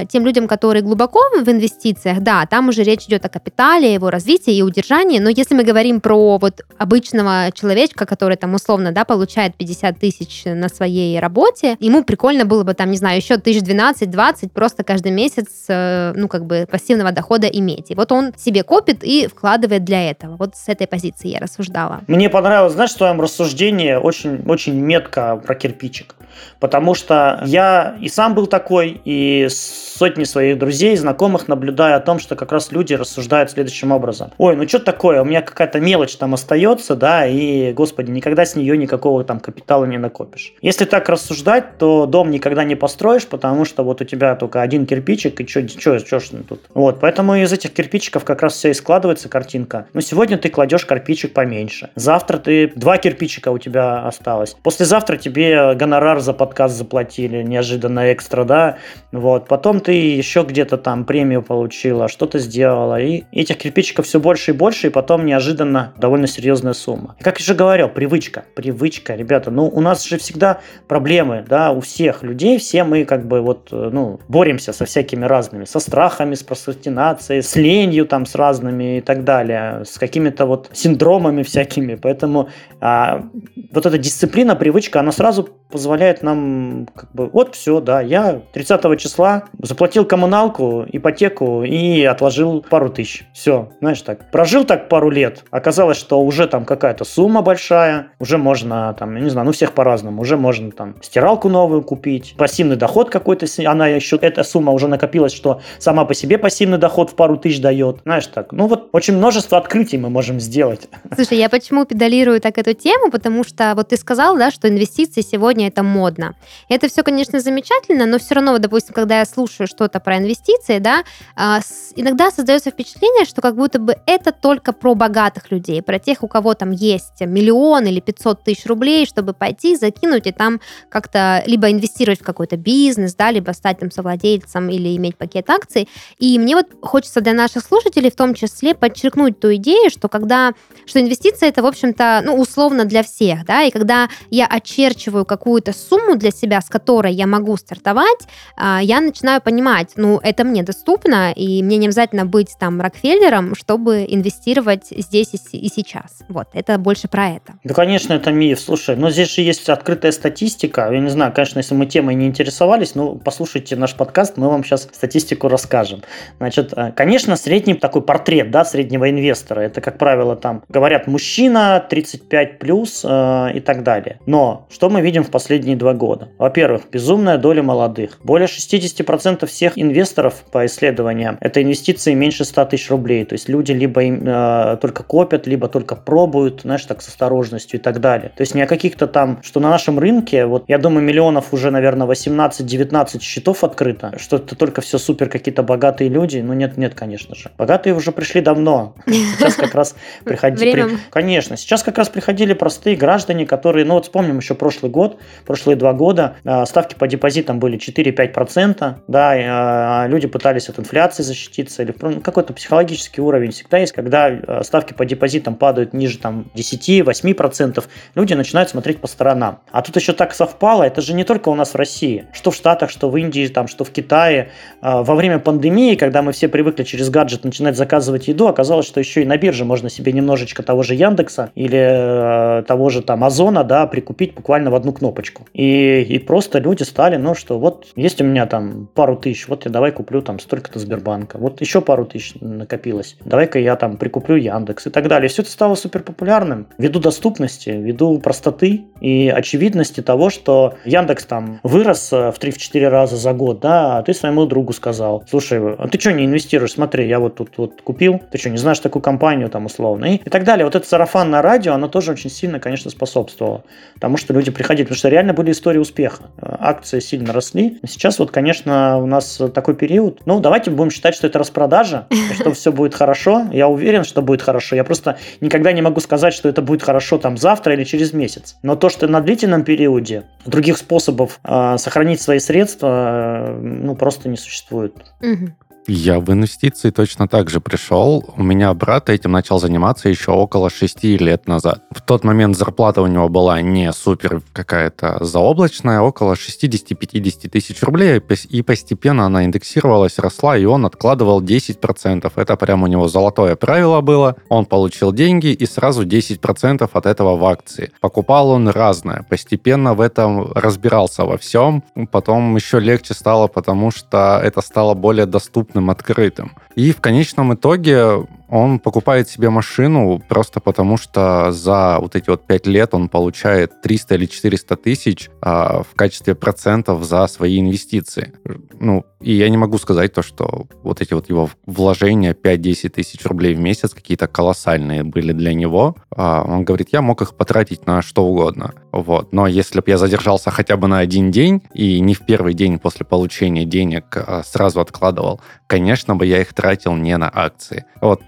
тем людям, которые глубоко в инвестициях, да, там уже речь идет о капитале, его развитии и удержании, но если мы говорим про вот обычного человечка, который там условно, да, получает 50 тысяч на своей работе, ему прикольно было бы там, не знаю, еще тысяч 12-20 просто каждый месяц, э, ну, как бы пассивного дохода иметь. И вот он себе копит и вкладывает для этого. Вот с этой позиции я рассуждала. Мне понравилось, знаешь, в твоем рассуждении очень, очень метко про кирпичик. Потому что я и сам был такой, и сотни своих друзей, знакомых наблюдаю о том, что как раз люди рассуждают следующим образом. Ой, ну что такое, у меня какая-то мелочь там остается, да, и, господи, никогда с нее никакого там капитала не накопишь. Если так рассуждать, то дом никогда не построишь, потому что вот у тебя только один кирпичик, и что, что, что ж тут? Вот, поэтому из этих кирпичиков как раз все и складывается картинка. Ну, сегодня ты кладешь кирпичик поменьше. Завтра ты два кирпичика у тебя осталось. Послезавтра тебе гонорар за подкаст заплатили, неожиданно экстра, да, вот. Потом ты еще где-то там премию получила, что-то сделала, и этих кирпичиков все больше и больше, и потом неожиданно довольно серьезная сумма. И как я уже говорил, привычка, привычка, ребята, ну у нас же всегда проблемы, да, у всех людей, все мы как бы вот, э, ну, боремся со всякими разными, со страхами, с прокрастинацией, с ленью там, с разными и так далее, с какими-то вот синдромами всякими, поэтому а, вот эта дисциплина, привычка, она сразу позволяет нам как бы, вот все, да, я 30 числа заплатил коммуналку, ипотеку и отложил пару тысяч. Все, знаешь так. Прожил так пару лет, оказалось, что уже там какая-то сумма большая, уже можно там, не знаю, ну всех по-разному, уже можно там стиралку новую купить, пассивный доход какой-то, она еще, эта сумма уже накопилась, что сама по себе пассивный доход в пару тысяч дает. Знаешь так, ну вот очень множество открытий мы можем сделать. Слушай, я почему педалирую так эту тему, потому что вот ты сказал, да, что инвестиции сегодня это модно. Это все, конечно, замечательно, но все равно, допустим, когда я слушаю что-то про инвестиции, да, а, иногда создается впечатление, что как будто бы это только про богатых людей, про тех, у кого там есть миллион или 500 тысяч рублей, чтобы пойти, закинуть и там как-то либо инвестировать в какой-то бизнес, да, либо стать там совладельцем или иметь пакет акций. И мне вот хочется для наших слушателей в том числе подчеркнуть ту идею, что когда, что инвестиции это, в общем-то, ну, условно для всех, да, и когда я очерчиваю какую-то сумму для себя, с которой я могу стартовать, а, я начинаю понимать, ну, это мне доступно, и мне не обязательно быть там Рокфеллером, чтобы инвестировать здесь и сейчас. Вот, это больше про это. Да, конечно, это миф. Слушай, но здесь же есть открытая статистика. Я не знаю, конечно, если мы темой не интересовались, ну, послушайте наш подкаст, мы вам сейчас статистику расскажем. Значит, э, конечно, средний такой портрет, да, среднего инвестора, это, как правило, там, говорят, мужчина, 35 плюс э, и так далее. Но что мы видим в последние два года? Во-первых, безумная доля молодых. Более 60 80% всех инвесторов по исследованиям это инвестиции меньше 100 тысяч рублей. То есть люди либо э, только копят, либо только пробуют, знаешь, так с осторожностью и так далее. То есть не о каких-то там, что на нашем рынке, вот я думаю, миллионов уже, наверное, 18-19 счетов открыто, что это только все супер какие-то богатые люди. Ну нет, нет, конечно же. Богатые уже пришли давно. Сейчас как раз приходили... Конечно, сейчас как раз приходили простые граждане, которые, ну вот вспомним еще прошлый год, прошлые два года, а, ставки по депозитам были 4-5%, да, а, люди пытались от инфляции защититься, или какой-то психологический уровень всегда есть, когда а, ставки по депозитам падают ниже там 10-8%, люди начинают смотреть по сторонам. А тут еще так совпало, это же не только у нас в России, что в Штатах, что в Индии, там, что в Китае. Во время пандемии, когда мы все привыкли через гаджет начинать заказывать еду, оказалось, что еще и на бирже можно себе немножечко того же Яндекса или того же там Озона, да, прикупить буквально в одну кнопочку. И, и просто люди стали, ну что, вот есть у меня там пару тысяч, вот я давай куплю там столько-то Сбербанка, вот еще пару тысяч накопилось, давай-ка я там прикуплю Яндекс и так далее. Все это стало супер популярным ввиду доступности, ввиду простоты и очевидности того, что Яндекс там вырос э, в 3-4 раза за год, да, а ты своему другу сказал, слушай, а ты что не инвестируешь, смотри, я вот тут вот купил, ты что, не знаешь такую компанию там условно, и, и так далее. Вот это сарафанное радио, оно тоже очень сильно, конечно, способствовало тому, что люди приходили, потому что реально были истории успеха. Акции сильно росли. Сейчас вот, конечно, у нас такой период. Ну, давайте будем считать, что это распродажа, что все будет хорошо. Я уверен, что будет хорошо. Я просто никогда не могу сказать, что это будет хорошо там завтра или через месяц. Но то, что на длительном периоде других способов э, сохранить свои средства, э, ну, просто не существует. Угу. Я в инвестиции точно так же пришел. У меня брат этим начал заниматься еще около 6 лет назад. В тот момент зарплата у него была не супер какая-то заоблачная, около 60-50 тысяч рублей, и постепенно она индексировалась, росла, и он откладывал 10%. Это прямо у него золотое правило было. Он получил деньги и сразу 10% от этого в акции. Покупал он разное, постепенно в этом разбирался во всем. Потом еще легче стало, потому что это стало более доступно доступным, открытым. И в конечном итоге он покупает себе машину просто потому, что за вот эти вот 5 лет он получает 300 или 400 тысяч а, в качестве процентов за свои инвестиции. Ну, и я не могу сказать то, что вот эти вот его вложения 5-10 тысяч рублей в месяц какие-то колоссальные были для него. А, он говорит, я мог их потратить на что угодно. Вот. Но если бы я задержался хотя бы на один день и не в первый день после получения денег а сразу откладывал, конечно бы я их тратил не на акции. Вот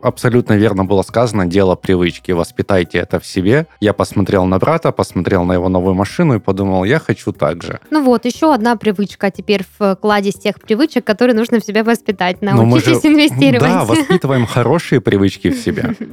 абсолютно верно было сказано, дело привычки, воспитайте это в себе. Я посмотрел на брата, посмотрел на его новую машину и подумал, я хочу так же. Ну вот, еще одна привычка теперь в кладе с тех привычек, которые нужно в себе воспитать. Научитесь же, инвестировать. Да, воспитываем хорошие привычки в себе.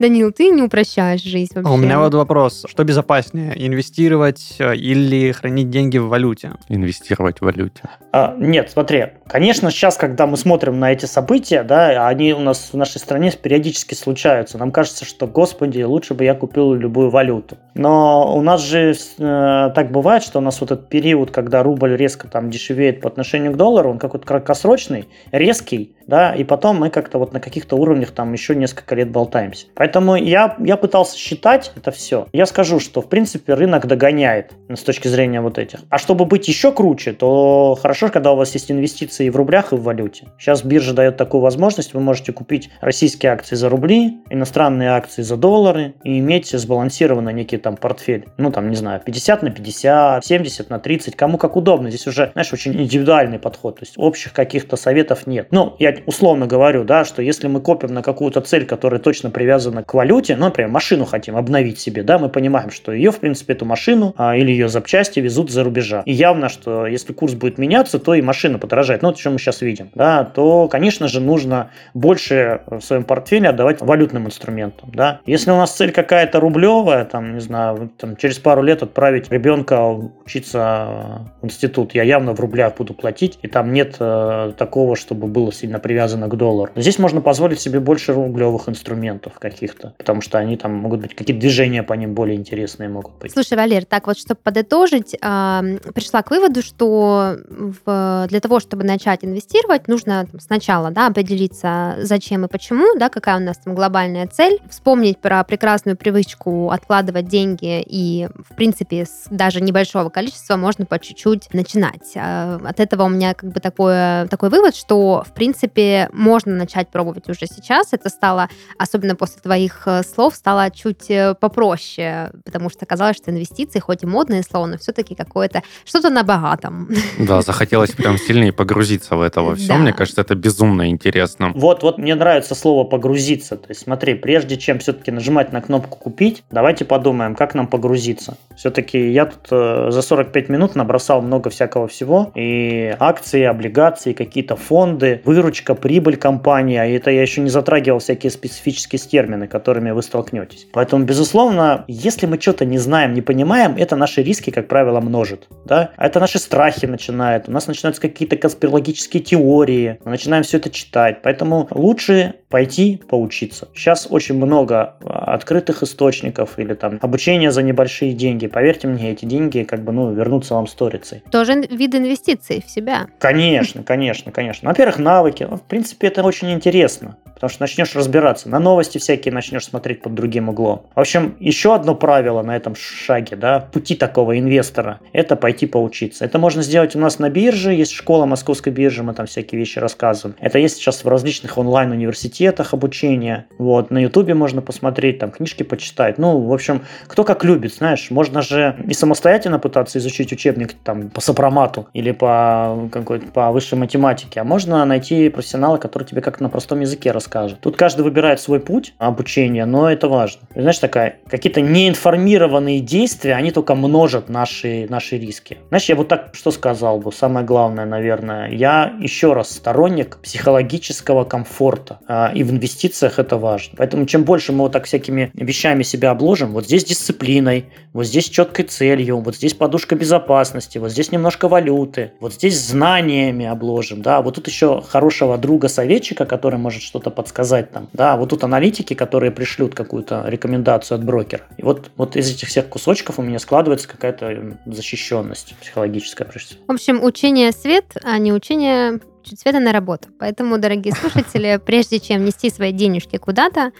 Данил, ты не упрощаешь жизнь вообще. А у меня вот вопрос. Что безопаснее, инвестировать э, или хранить деньги в валюте? Инвестировать в валюте. А, нет, смотри. Конечно, сейчас, когда мы смотрим на эти события, да, они у нас в нашей стране периодически случаются. Нам кажется, что, господи, лучше бы я купил любую валюту. Но у нас же э, так бывает, что у нас вот этот период, когда рубль резко там дешевеет по отношению к доллару, он какой-то краткосрочный, резкий, да, и потом мы как-то вот на каких-то уровнях там еще несколько лет болтаемся. Поэтому я, я пытался считать это все. Я скажу, что в принципе рынок догоняет с точки зрения вот этих. А чтобы быть еще круче, то хорошо, когда у вас есть инвестиции в рублях и в валюте. Сейчас биржа дает такую возможность, вы можете купить российские акции за рубли, иностранные акции за доллары и иметь сбалансированный некий там портфель. Ну там, не знаю, 50 на 50, 70 на 30, кому как удобно. Здесь уже, знаешь, очень индивидуальный подход. То есть общих каких-то советов нет. Ну, я условно говорю, да, что если мы копим на какую-то цель, которая точно привязана к валюте, ну, например, машину хотим обновить себе, да, мы понимаем, что ее, в принципе, эту машину а, или ее запчасти везут за рубежа. И явно, что если курс будет меняться, то и машина подорожает. Ну, вот что мы сейчас видим, да, то, конечно же, нужно больше в своем портфеле отдавать валютным инструментам, да. Если у нас цель какая-то рублевая, там, не знаю, там, через пару лет отправить ребенка учиться в институт, я явно в рублях буду платить, и там нет э, такого, чтобы было сильно привязана к доллару. Здесь можно позволить себе больше рублевых инструментов каких-то, потому что они там могут быть, какие-то движения по ним более интересные могут быть. Слушай, Валер, так вот, чтобы подытожить, пришла к выводу, что в, для того, чтобы начать инвестировать, нужно там, сначала да, определиться, зачем и почему, да, какая у нас там глобальная цель, вспомнить про прекрасную привычку откладывать деньги и, в принципе, с даже небольшого количества можно по чуть-чуть начинать. Э, от этого у меня как бы такое, такой вывод, что, в принципе, можно начать пробовать уже сейчас. Это стало, особенно после твоих э, слов, стало чуть э, попроще, потому что казалось, что инвестиции, хоть и модные слова, но все-таки какое-то что-то на богатом. Да, захотелось прям сильнее погрузиться в это во все. Да. Мне кажется, это безумно интересно. Вот, вот мне нравится слово погрузиться. То есть смотри, прежде чем все-таки нажимать на кнопку купить, давайте подумаем, как нам погрузиться. Все-таки я тут э, за 45 минут набросал много всякого всего. И акции, облигации, какие-то фонды, выручка, прибыль компании. А это я еще не затрагивал всякие специфические термины, которыми вы столкнетесь. Поэтому, безусловно, если мы что-то не знаем, не понимаем, это наши риски, как правило, множит. Да? А это наши страхи начинают. У нас начинаются какие-то конспирологические теории. Мы начинаем все это читать. Поэтому лучше пойти поучиться. Сейчас очень много а, открытых источников или там обучения за небольшие деньги. Поверьте мне, эти деньги как бы, ну, вернутся вам сторицей. Тоже вид инвестиций в себя. Конечно, конечно, конечно. Во-первых, навыки. Ну, в принципе, это очень интересно потому что начнешь разбираться. На новости всякие начнешь смотреть под другим углом. В общем, еще одно правило на этом шаге, да, пути такого инвестора, это пойти поучиться. Это можно сделать у нас на бирже, есть школа Московской биржи, мы там всякие вещи рассказываем. Это есть сейчас в различных онлайн-университетах обучение. Вот, на ютубе можно посмотреть, там книжки почитать. Ну, в общем, кто как любит, знаешь, можно же и самостоятельно пытаться изучить учебник там по сопромату или по какой-то по высшей математике, а можно найти профессионала, который тебе как на простом языке рассказывает скажет. Тут каждый выбирает свой путь обучения, но это важно. Знаешь, такая, какие-то неинформированные действия, они только множат наши, наши риски. Знаешь, я вот так что сказал бы, самое главное, наверное, я еще раз сторонник психологического комфорта, а, и в инвестициях это важно. Поэтому чем больше мы вот так всякими вещами себя обложим, вот здесь дисциплиной, вот здесь четкой целью, вот здесь подушка безопасности, вот здесь немножко валюты, вот здесь знаниями обложим, да, вот тут еще хорошего друга-советчика, который может что-то подсказать там. Да, вот тут аналитики, которые пришлют какую-то рекомендацию от брокера. И вот, вот из этих всех кусочков у меня складывается какая-то защищенность психологическая, прежде всего. В общем, учение свет, а не учение чуть света на работу. Поэтому, дорогие слушатели, прежде чем нести свои денежки куда-то,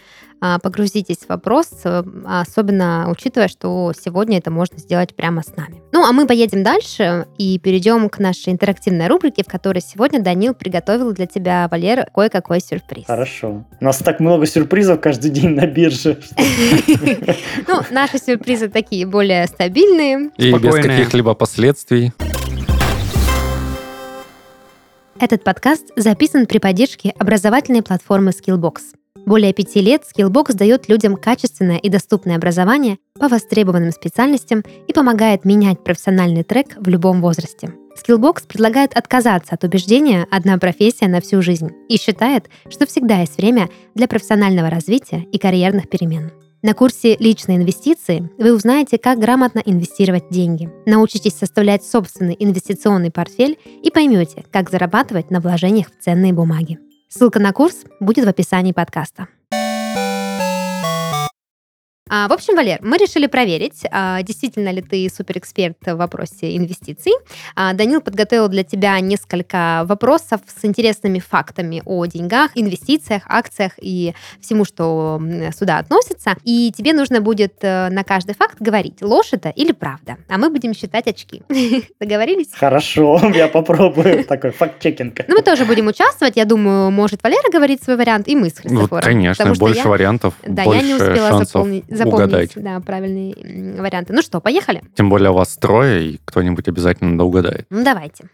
погрузитесь в вопрос, э, особенно учитывая, что сегодня это можно сделать прямо с нами. Ну, а мы поедем дальше и перейдем к нашей интерактивной рубрике, в которой сегодня Данил приготовил для тебя, Валера, кое-какой сюрприз. Хорошо. У нас так много сюрпризов каждый день на бирже. Ну, наши сюрпризы такие более стабильные. И без каких-либо последствий. Этот подкаст записан при поддержке образовательной платформы Skillbox. Более пяти лет Skillbox дает людям качественное и доступное образование по востребованным специальностям и помогает менять профессиональный трек в любом возрасте. Skillbox предлагает отказаться от убеждения «одна профессия на всю жизнь» и считает, что всегда есть время для профессионального развития и карьерных перемен. На курсе «Личные инвестиции» вы узнаете, как грамотно инвестировать деньги. Научитесь составлять собственный инвестиционный портфель и поймете, как зарабатывать на вложениях в ценные бумаги. Ссылка на курс будет в описании подкаста. А, в общем, Валер, мы решили проверить, а, действительно ли ты суперэксперт в вопросе инвестиций. А, Данил подготовил для тебя несколько вопросов с интересными фактами о деньгах, инвестициях, акциях и всему, что сюда относится. И тебе нужно будет э, на каждый факт говорить, ложь это или правда. А мы будем считать очки. Договорились? Хорошо, я попробую такой факт-чекинг. Ну, мы тоже будем участвовать. Я думаю, может Валера говорить свой вариант, и мы с Христофором. конечно, больше вариантов, Да, я не успела заполнить запомнить угадать. да, правильные варианты. Ну что, поехали? Тем более вас трое, и кто-нибудь обязательно да угадает. Ну, давайте.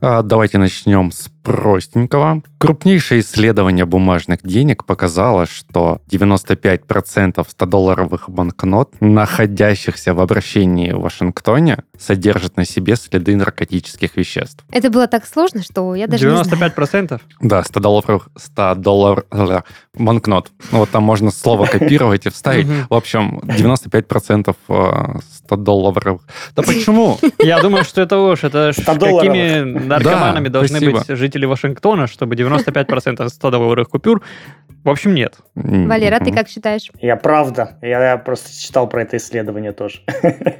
А, давайте начнем с простенького. Крупнейшее исследование бумажных денег показало, что 95% 100-долларовых банкнот, находящихся в обращении в Вашингтоне, содержат на себе следы наркотических веществ. Это было так сложно, что я даже 95%? не знаю. 95%? Да, 100 долларов, 100 долларов банкнот. Ну, вот там можно слово копировать и вставить. В общем, 95% 100 долларов. Да почему? Я думаю, что это ложь. Это какими наркоманами должны быть жители жителей Вашингтона, чтобы 95% 100-долларовых купюр. В общем, нет. Валера, ты как считаешь? Я правда. Я, я просто читал про это исследование тоже.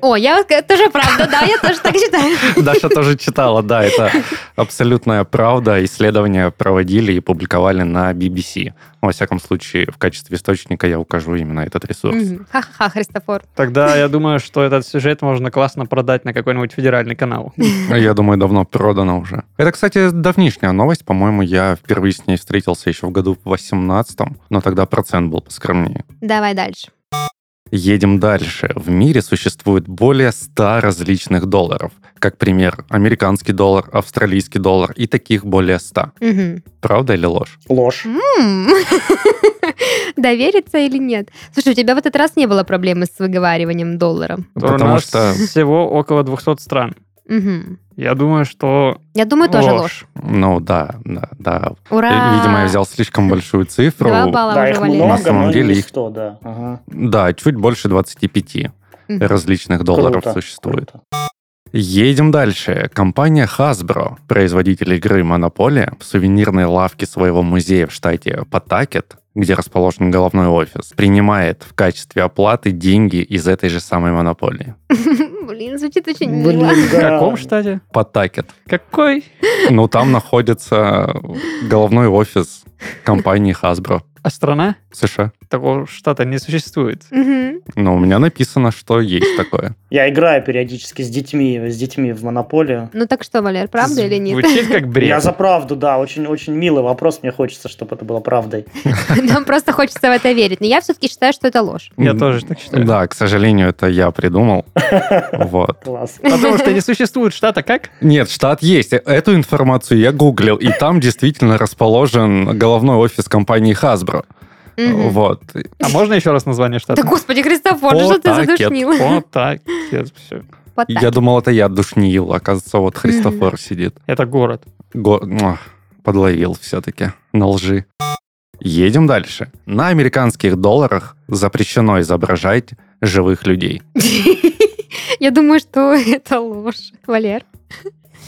О, я тоже правда, да, я тоже так считаю. Даша тоже читала, да, это абсолютная правда. Исследования проводили и публиковали на BBC. Во всяком случае, в качестве источника я укажу именно этот ресурс. Ха-ха-ха, Христофор. Тогда я думаю, что этот сюжет можно классно продать на какой-нибудь федеральный канал. Я думаю, давно продано уже. Это, кстати, давнишняя новость. По-моему, я впервые с ней встретился еще в году в 18 но тогда процент был поскромнее. Давай дальше. Едем дальше. В мире существует более 100 различных долларов. Как пример, американский доллар, австралийский доллар и таких более 100. Мгм. Правда или ложь? Ложь. Довериться или нет? Слушай, у тебя в этот раз не было проблемы с выговариванием доллара. Потому что, всего около 200 стран. Мгм. Я думаю, что Я думаю, тоже ложь. ну да, да, да. Ура! Видимо, я взял слишком большую цифру. Два балла Да, уже, их много, На самом но деле их- 100, да. Ага. Да, чуть больше 25 Мгм. различных долларов Круто, существует. круто. Едем дальше. Компания Hasbro, производитель игры Монополия, в сувенирной лавке своего музея в штате Патакет, где расположен головной офис, принимает в качестве оплаты деньги из этой же самой Монополии. Блин, звучит очень Блин, мило. в да. каком штате? Патакет. Какой? Ну, там находится головной офис компании Hasbro А страна? США. Такого штата не существует. Мгм. Но у меня написано, что есть такое. Я играю периодически с детьми, с детьми в монополию. Ну так что, Валер, правда или нет? Звучит как бред. Я за правду, да, очень, очень милый вопрос, мне хочется, чтобы это было правдой. Нам просто хочется в это верить. Но я все-таки считаю, что это ложь. Я тоже так считаю. Да, к сожалению, это я придумал. Вот. Класс. Потому что не существует штата как? Нет, штат есть. Эту информацию я гуглил, и там действительно расположен головной офис компании Hasbro. Мгм. Вот. А можно еще раз название Да, штата? господи, Христофор, что ты Потакет. задушнил? Вот так. Все. Потакет. Я думал, это я душнил. Оказывается, вот Христофор сидит. Это город. Го- Подловил все-таки на лжи. Едем дальше. На американских долларах запрещено изображать живых людей. Я думаю, что это ложь. Валер.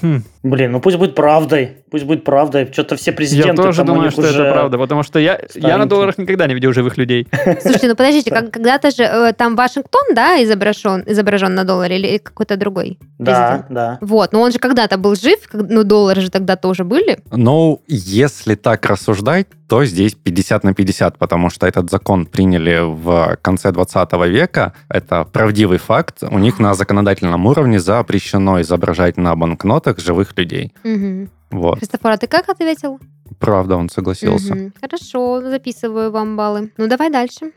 Хм. Блин, ну пусть будет правдой. Пусть будет правдой. Что-то все президенты Я тоже думаю, что это правда, потому что я, я на долларах никогда не видел живых людей. Слушайте, ну подождите, как- когда-то же э, там Вашингтон, да, изображен, изображен на долларе или какой-то другой? Да, президент? да. Вот, но он же когда-то был жив, как- ну доллары же тогда тоже были. Но если так рассуждать, то здесь 50 на 50, потому что этот закон приняли в конце 20 века. Это правдивый факт. У них на законодательном уровне запрещено изображать на банкнотах живых людей. Мгм. Вот. Христофор, а ты как ответил? Правда, он согласился. Мгм. Хорошо, записываю вам баллы. Ну давай дальше.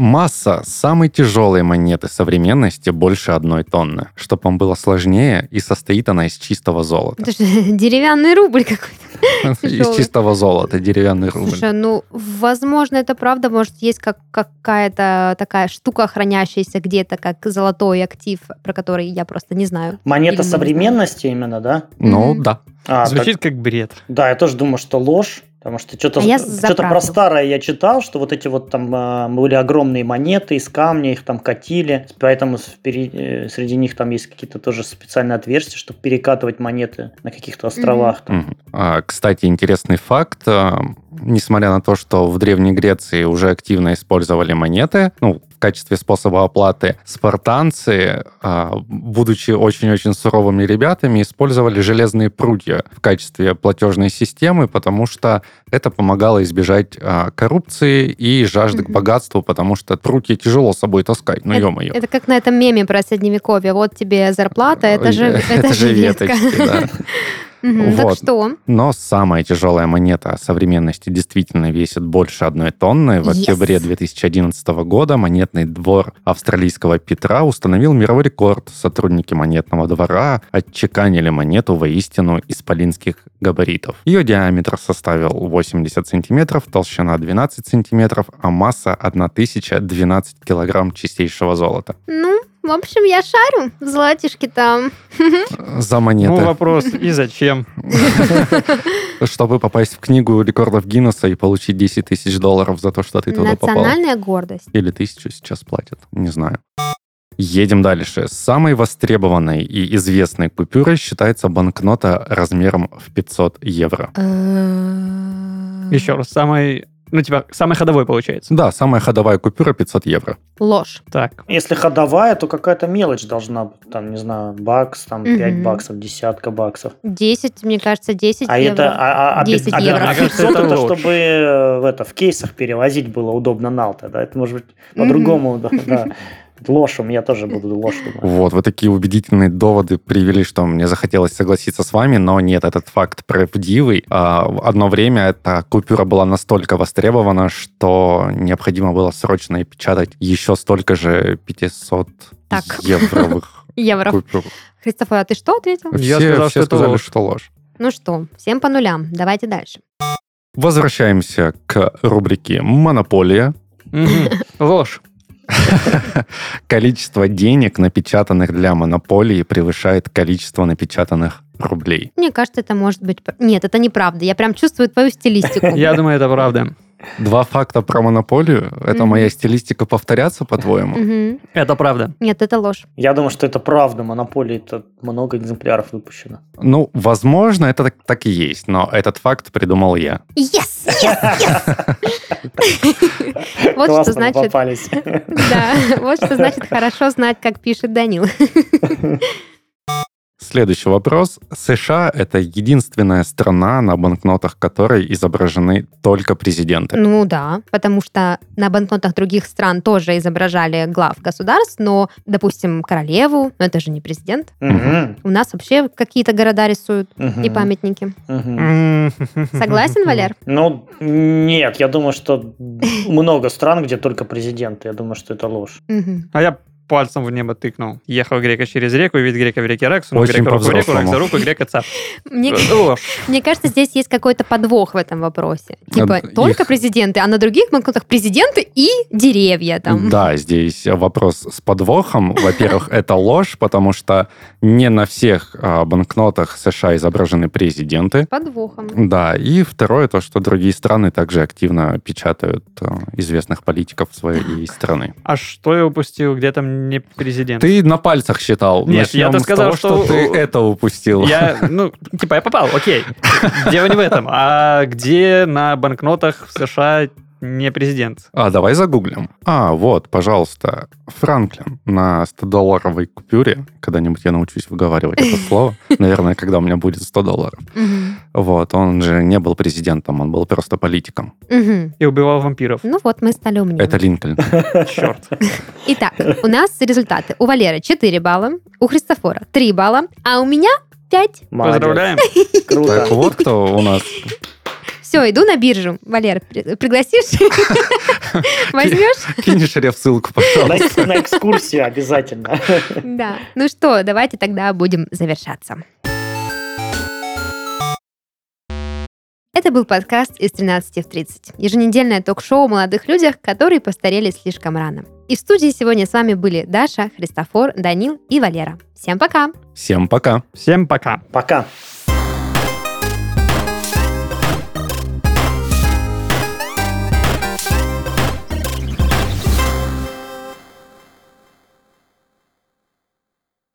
Масса самой тяжелой монеты современности больше одной тонны. Чтобы вам было сложнее, и состоит она из чистого золота. Это же деревянный рубль какой-то. Из чистого золота, деревянный рубль. Слушай, ну, возможно, это правда. Может, есть как, какая-то такая штука, хранящаяся где-то, как золотой актив, про который я просто не знаю. Монета современности именно, да? Ну, да. А, Звучит как бред. так- да, я тоже думаю, что ложь. Потому что что-то А что-то про старое я читал, что вот эти вот там а, были огромные монеты из камня, их там катили, поэтому э, среди них там есть какие-то тоже специальные отверстия, чтобы перекатывать монеты на каких-то островах. там. Мгм. А, Кстати, интересный факт. а, Несмотря на то, что в Древней Греции уже активно использовали монеты, ну, качестве способа оплаты, спартанцы, а, будучи очень-очень суровыми ребятами, использовали железные прутья в качестве платежной системы, потому что это помогало избежать а, коррупции и жажды к богатству, потому что прутья тяжело с собой таскать. Ну, Это- ё-моё. Это как на этом меме про средневековье. Вот тебе зарплата, это же, Ой, это же ветка. веточки, да. Так Вот. что? Но самая тяжелая монета современности действительно весит больше одной тонны. В Yes. октябре 2011 года монетный двор австралийского Петра установил мировой рекорд. Сотрудники монетного двора отчеканили монету воистину исполинских габаритов. Ее диаметр составил 80 сантиметров, толщина 12 сантиметров, а масса 1012 килограмм чистейшего золота. Ну, в общем, я шарю в золотишке там. За Ну, монеты. вопрос, и зачем? Чтобы попасть в книгу рекордов Гиннесса и получить 10 тысяч долларов за то, что ты туда попал. Национальная гордость. Или тысячу сейчас платят, не знаю. Едем дальше. Самой востребованной и известной купюрой считается банкнота размером в 500 евро. Еще раз, самый, ну, типа, самый ходовой получается. Да, самая ходовая купюра 500 евро. Ложь. Так, Если ходовая, то какая-то мелочь должна быть. Там, не знаю, бакс, там Мгм. 5 баксов, десятка баксов. 10, мне кажется, 10 А евро. это, а, а, а, 10 а, евро. а Мне кажется, 500 это это ложь. чтобы э, в, это, в кейсах перевозить было удобно налта, да? Это может быть по-другому, да. Ложь у меня тоже буду ложь думать. Вот, вы такие убедительные доводы привели, что мне захотелось согласиться с вами, но нет, этот факт правдивый. А, в Одно время эта купюра была настолько востребована, что необходимо было срочно и печатать еще столько же 500 Так. евровых Евро. купюр. Христофор, а ты что ответил? Я все сказал, все что это сказали, ложь. что ложь. Ну что, всем по нулям. Давайте дальше. Возвращаемся к рубрике «Монополия». Ложь. Количество денег, напечатанных для монополии, превышает количество напечатанных рублей. Мне кажется, это может быть... Нет, это неправда. Я прям чувствую твою стилистику. Я думаю, это правда. Два факта про монополию. Это Мгм. моя стилистика повторяться, по-твоему? Мгм. Это правда. Нет, это ложь. Я думаю, что это правда. Монополии это много экземпляров выпущено. Ну, возможно, это так, так и есть, но этот факт придумал я. Yes! Yes! yes! Вот что значит... попались. Да, вот что значит хорошо знать, как пишет Данил. Следующий вопрос. США — это единственная страна, на банкнотах которой изображены только президенты. Ну да, потому что на банкнотах других стран тоже изображали глав государств, но, допустим, королеву, но это же не президент. Мгм. У нас вообще какие-то города рисуют Мгм. и памятники. Мгм. Согласен, Валер? Ну, нет, я думаю, что много стран, где только президенты. Я думаю, что это ложь. А я пальцем в небо тыкнул. Ехал грека через реку, и вид грека в реке рак, сунул Очень грека руку в реку, за руку, и грека цап. Мне, Ложь. мне кажется, здесь есть какой-то подвох в этом вопросе. Типа, Их- только президенты, а на других банкнотах президенты и деревья там. Да, здесь вопрос с подвохом. Во-первых, это ложь, потому что не на всех банкнотах США изображены президенты. С подвохом. Да, и второе, то, что другие страны также активно печатают известных политиков своей страны. А что я упустил? Где там не президент? Ты на пальцах считал. Нет, Начнем я-то сказал, того, что- ты это упустил. Я, ну, типа, я попал, окей. Дело не в этом. А где на банкнотах в США не президент? А, давай загуглим. А, вот, пожалуйста, Франклин на 100-долларовой купюре. Когда-нибудь я научусь выговаривать это слово. Наверное, когда у меня будет 100 долларов. Вот, он же не был президентом, он был просто политиком. И убивал вампиров. Ну вот, мы стали умнее. Это Линкольн. Черт. Итак, у нас результаты. У Валеры 4 балла, у Христофора 3 балла, а у меня 5. Молодец. Поздравляем. Круто. Так вот кто у нас. Все, иду на биржу. Валер, при- пригласишь? Возьмешь? Кинь шереф ссылку, На, пожалуйста. на экскурсию обязательно. Да. Ну что, давайте тогда будем завершаться. Это был подкаст из 13 в 30. Еженедельное ток-шоу о молодых людях, которые постарели слишком рано. И в студии сегодня с вами были Даша, Христофор, Данил и Валера. Всем пока! Всем пока. Всем пока. Пока.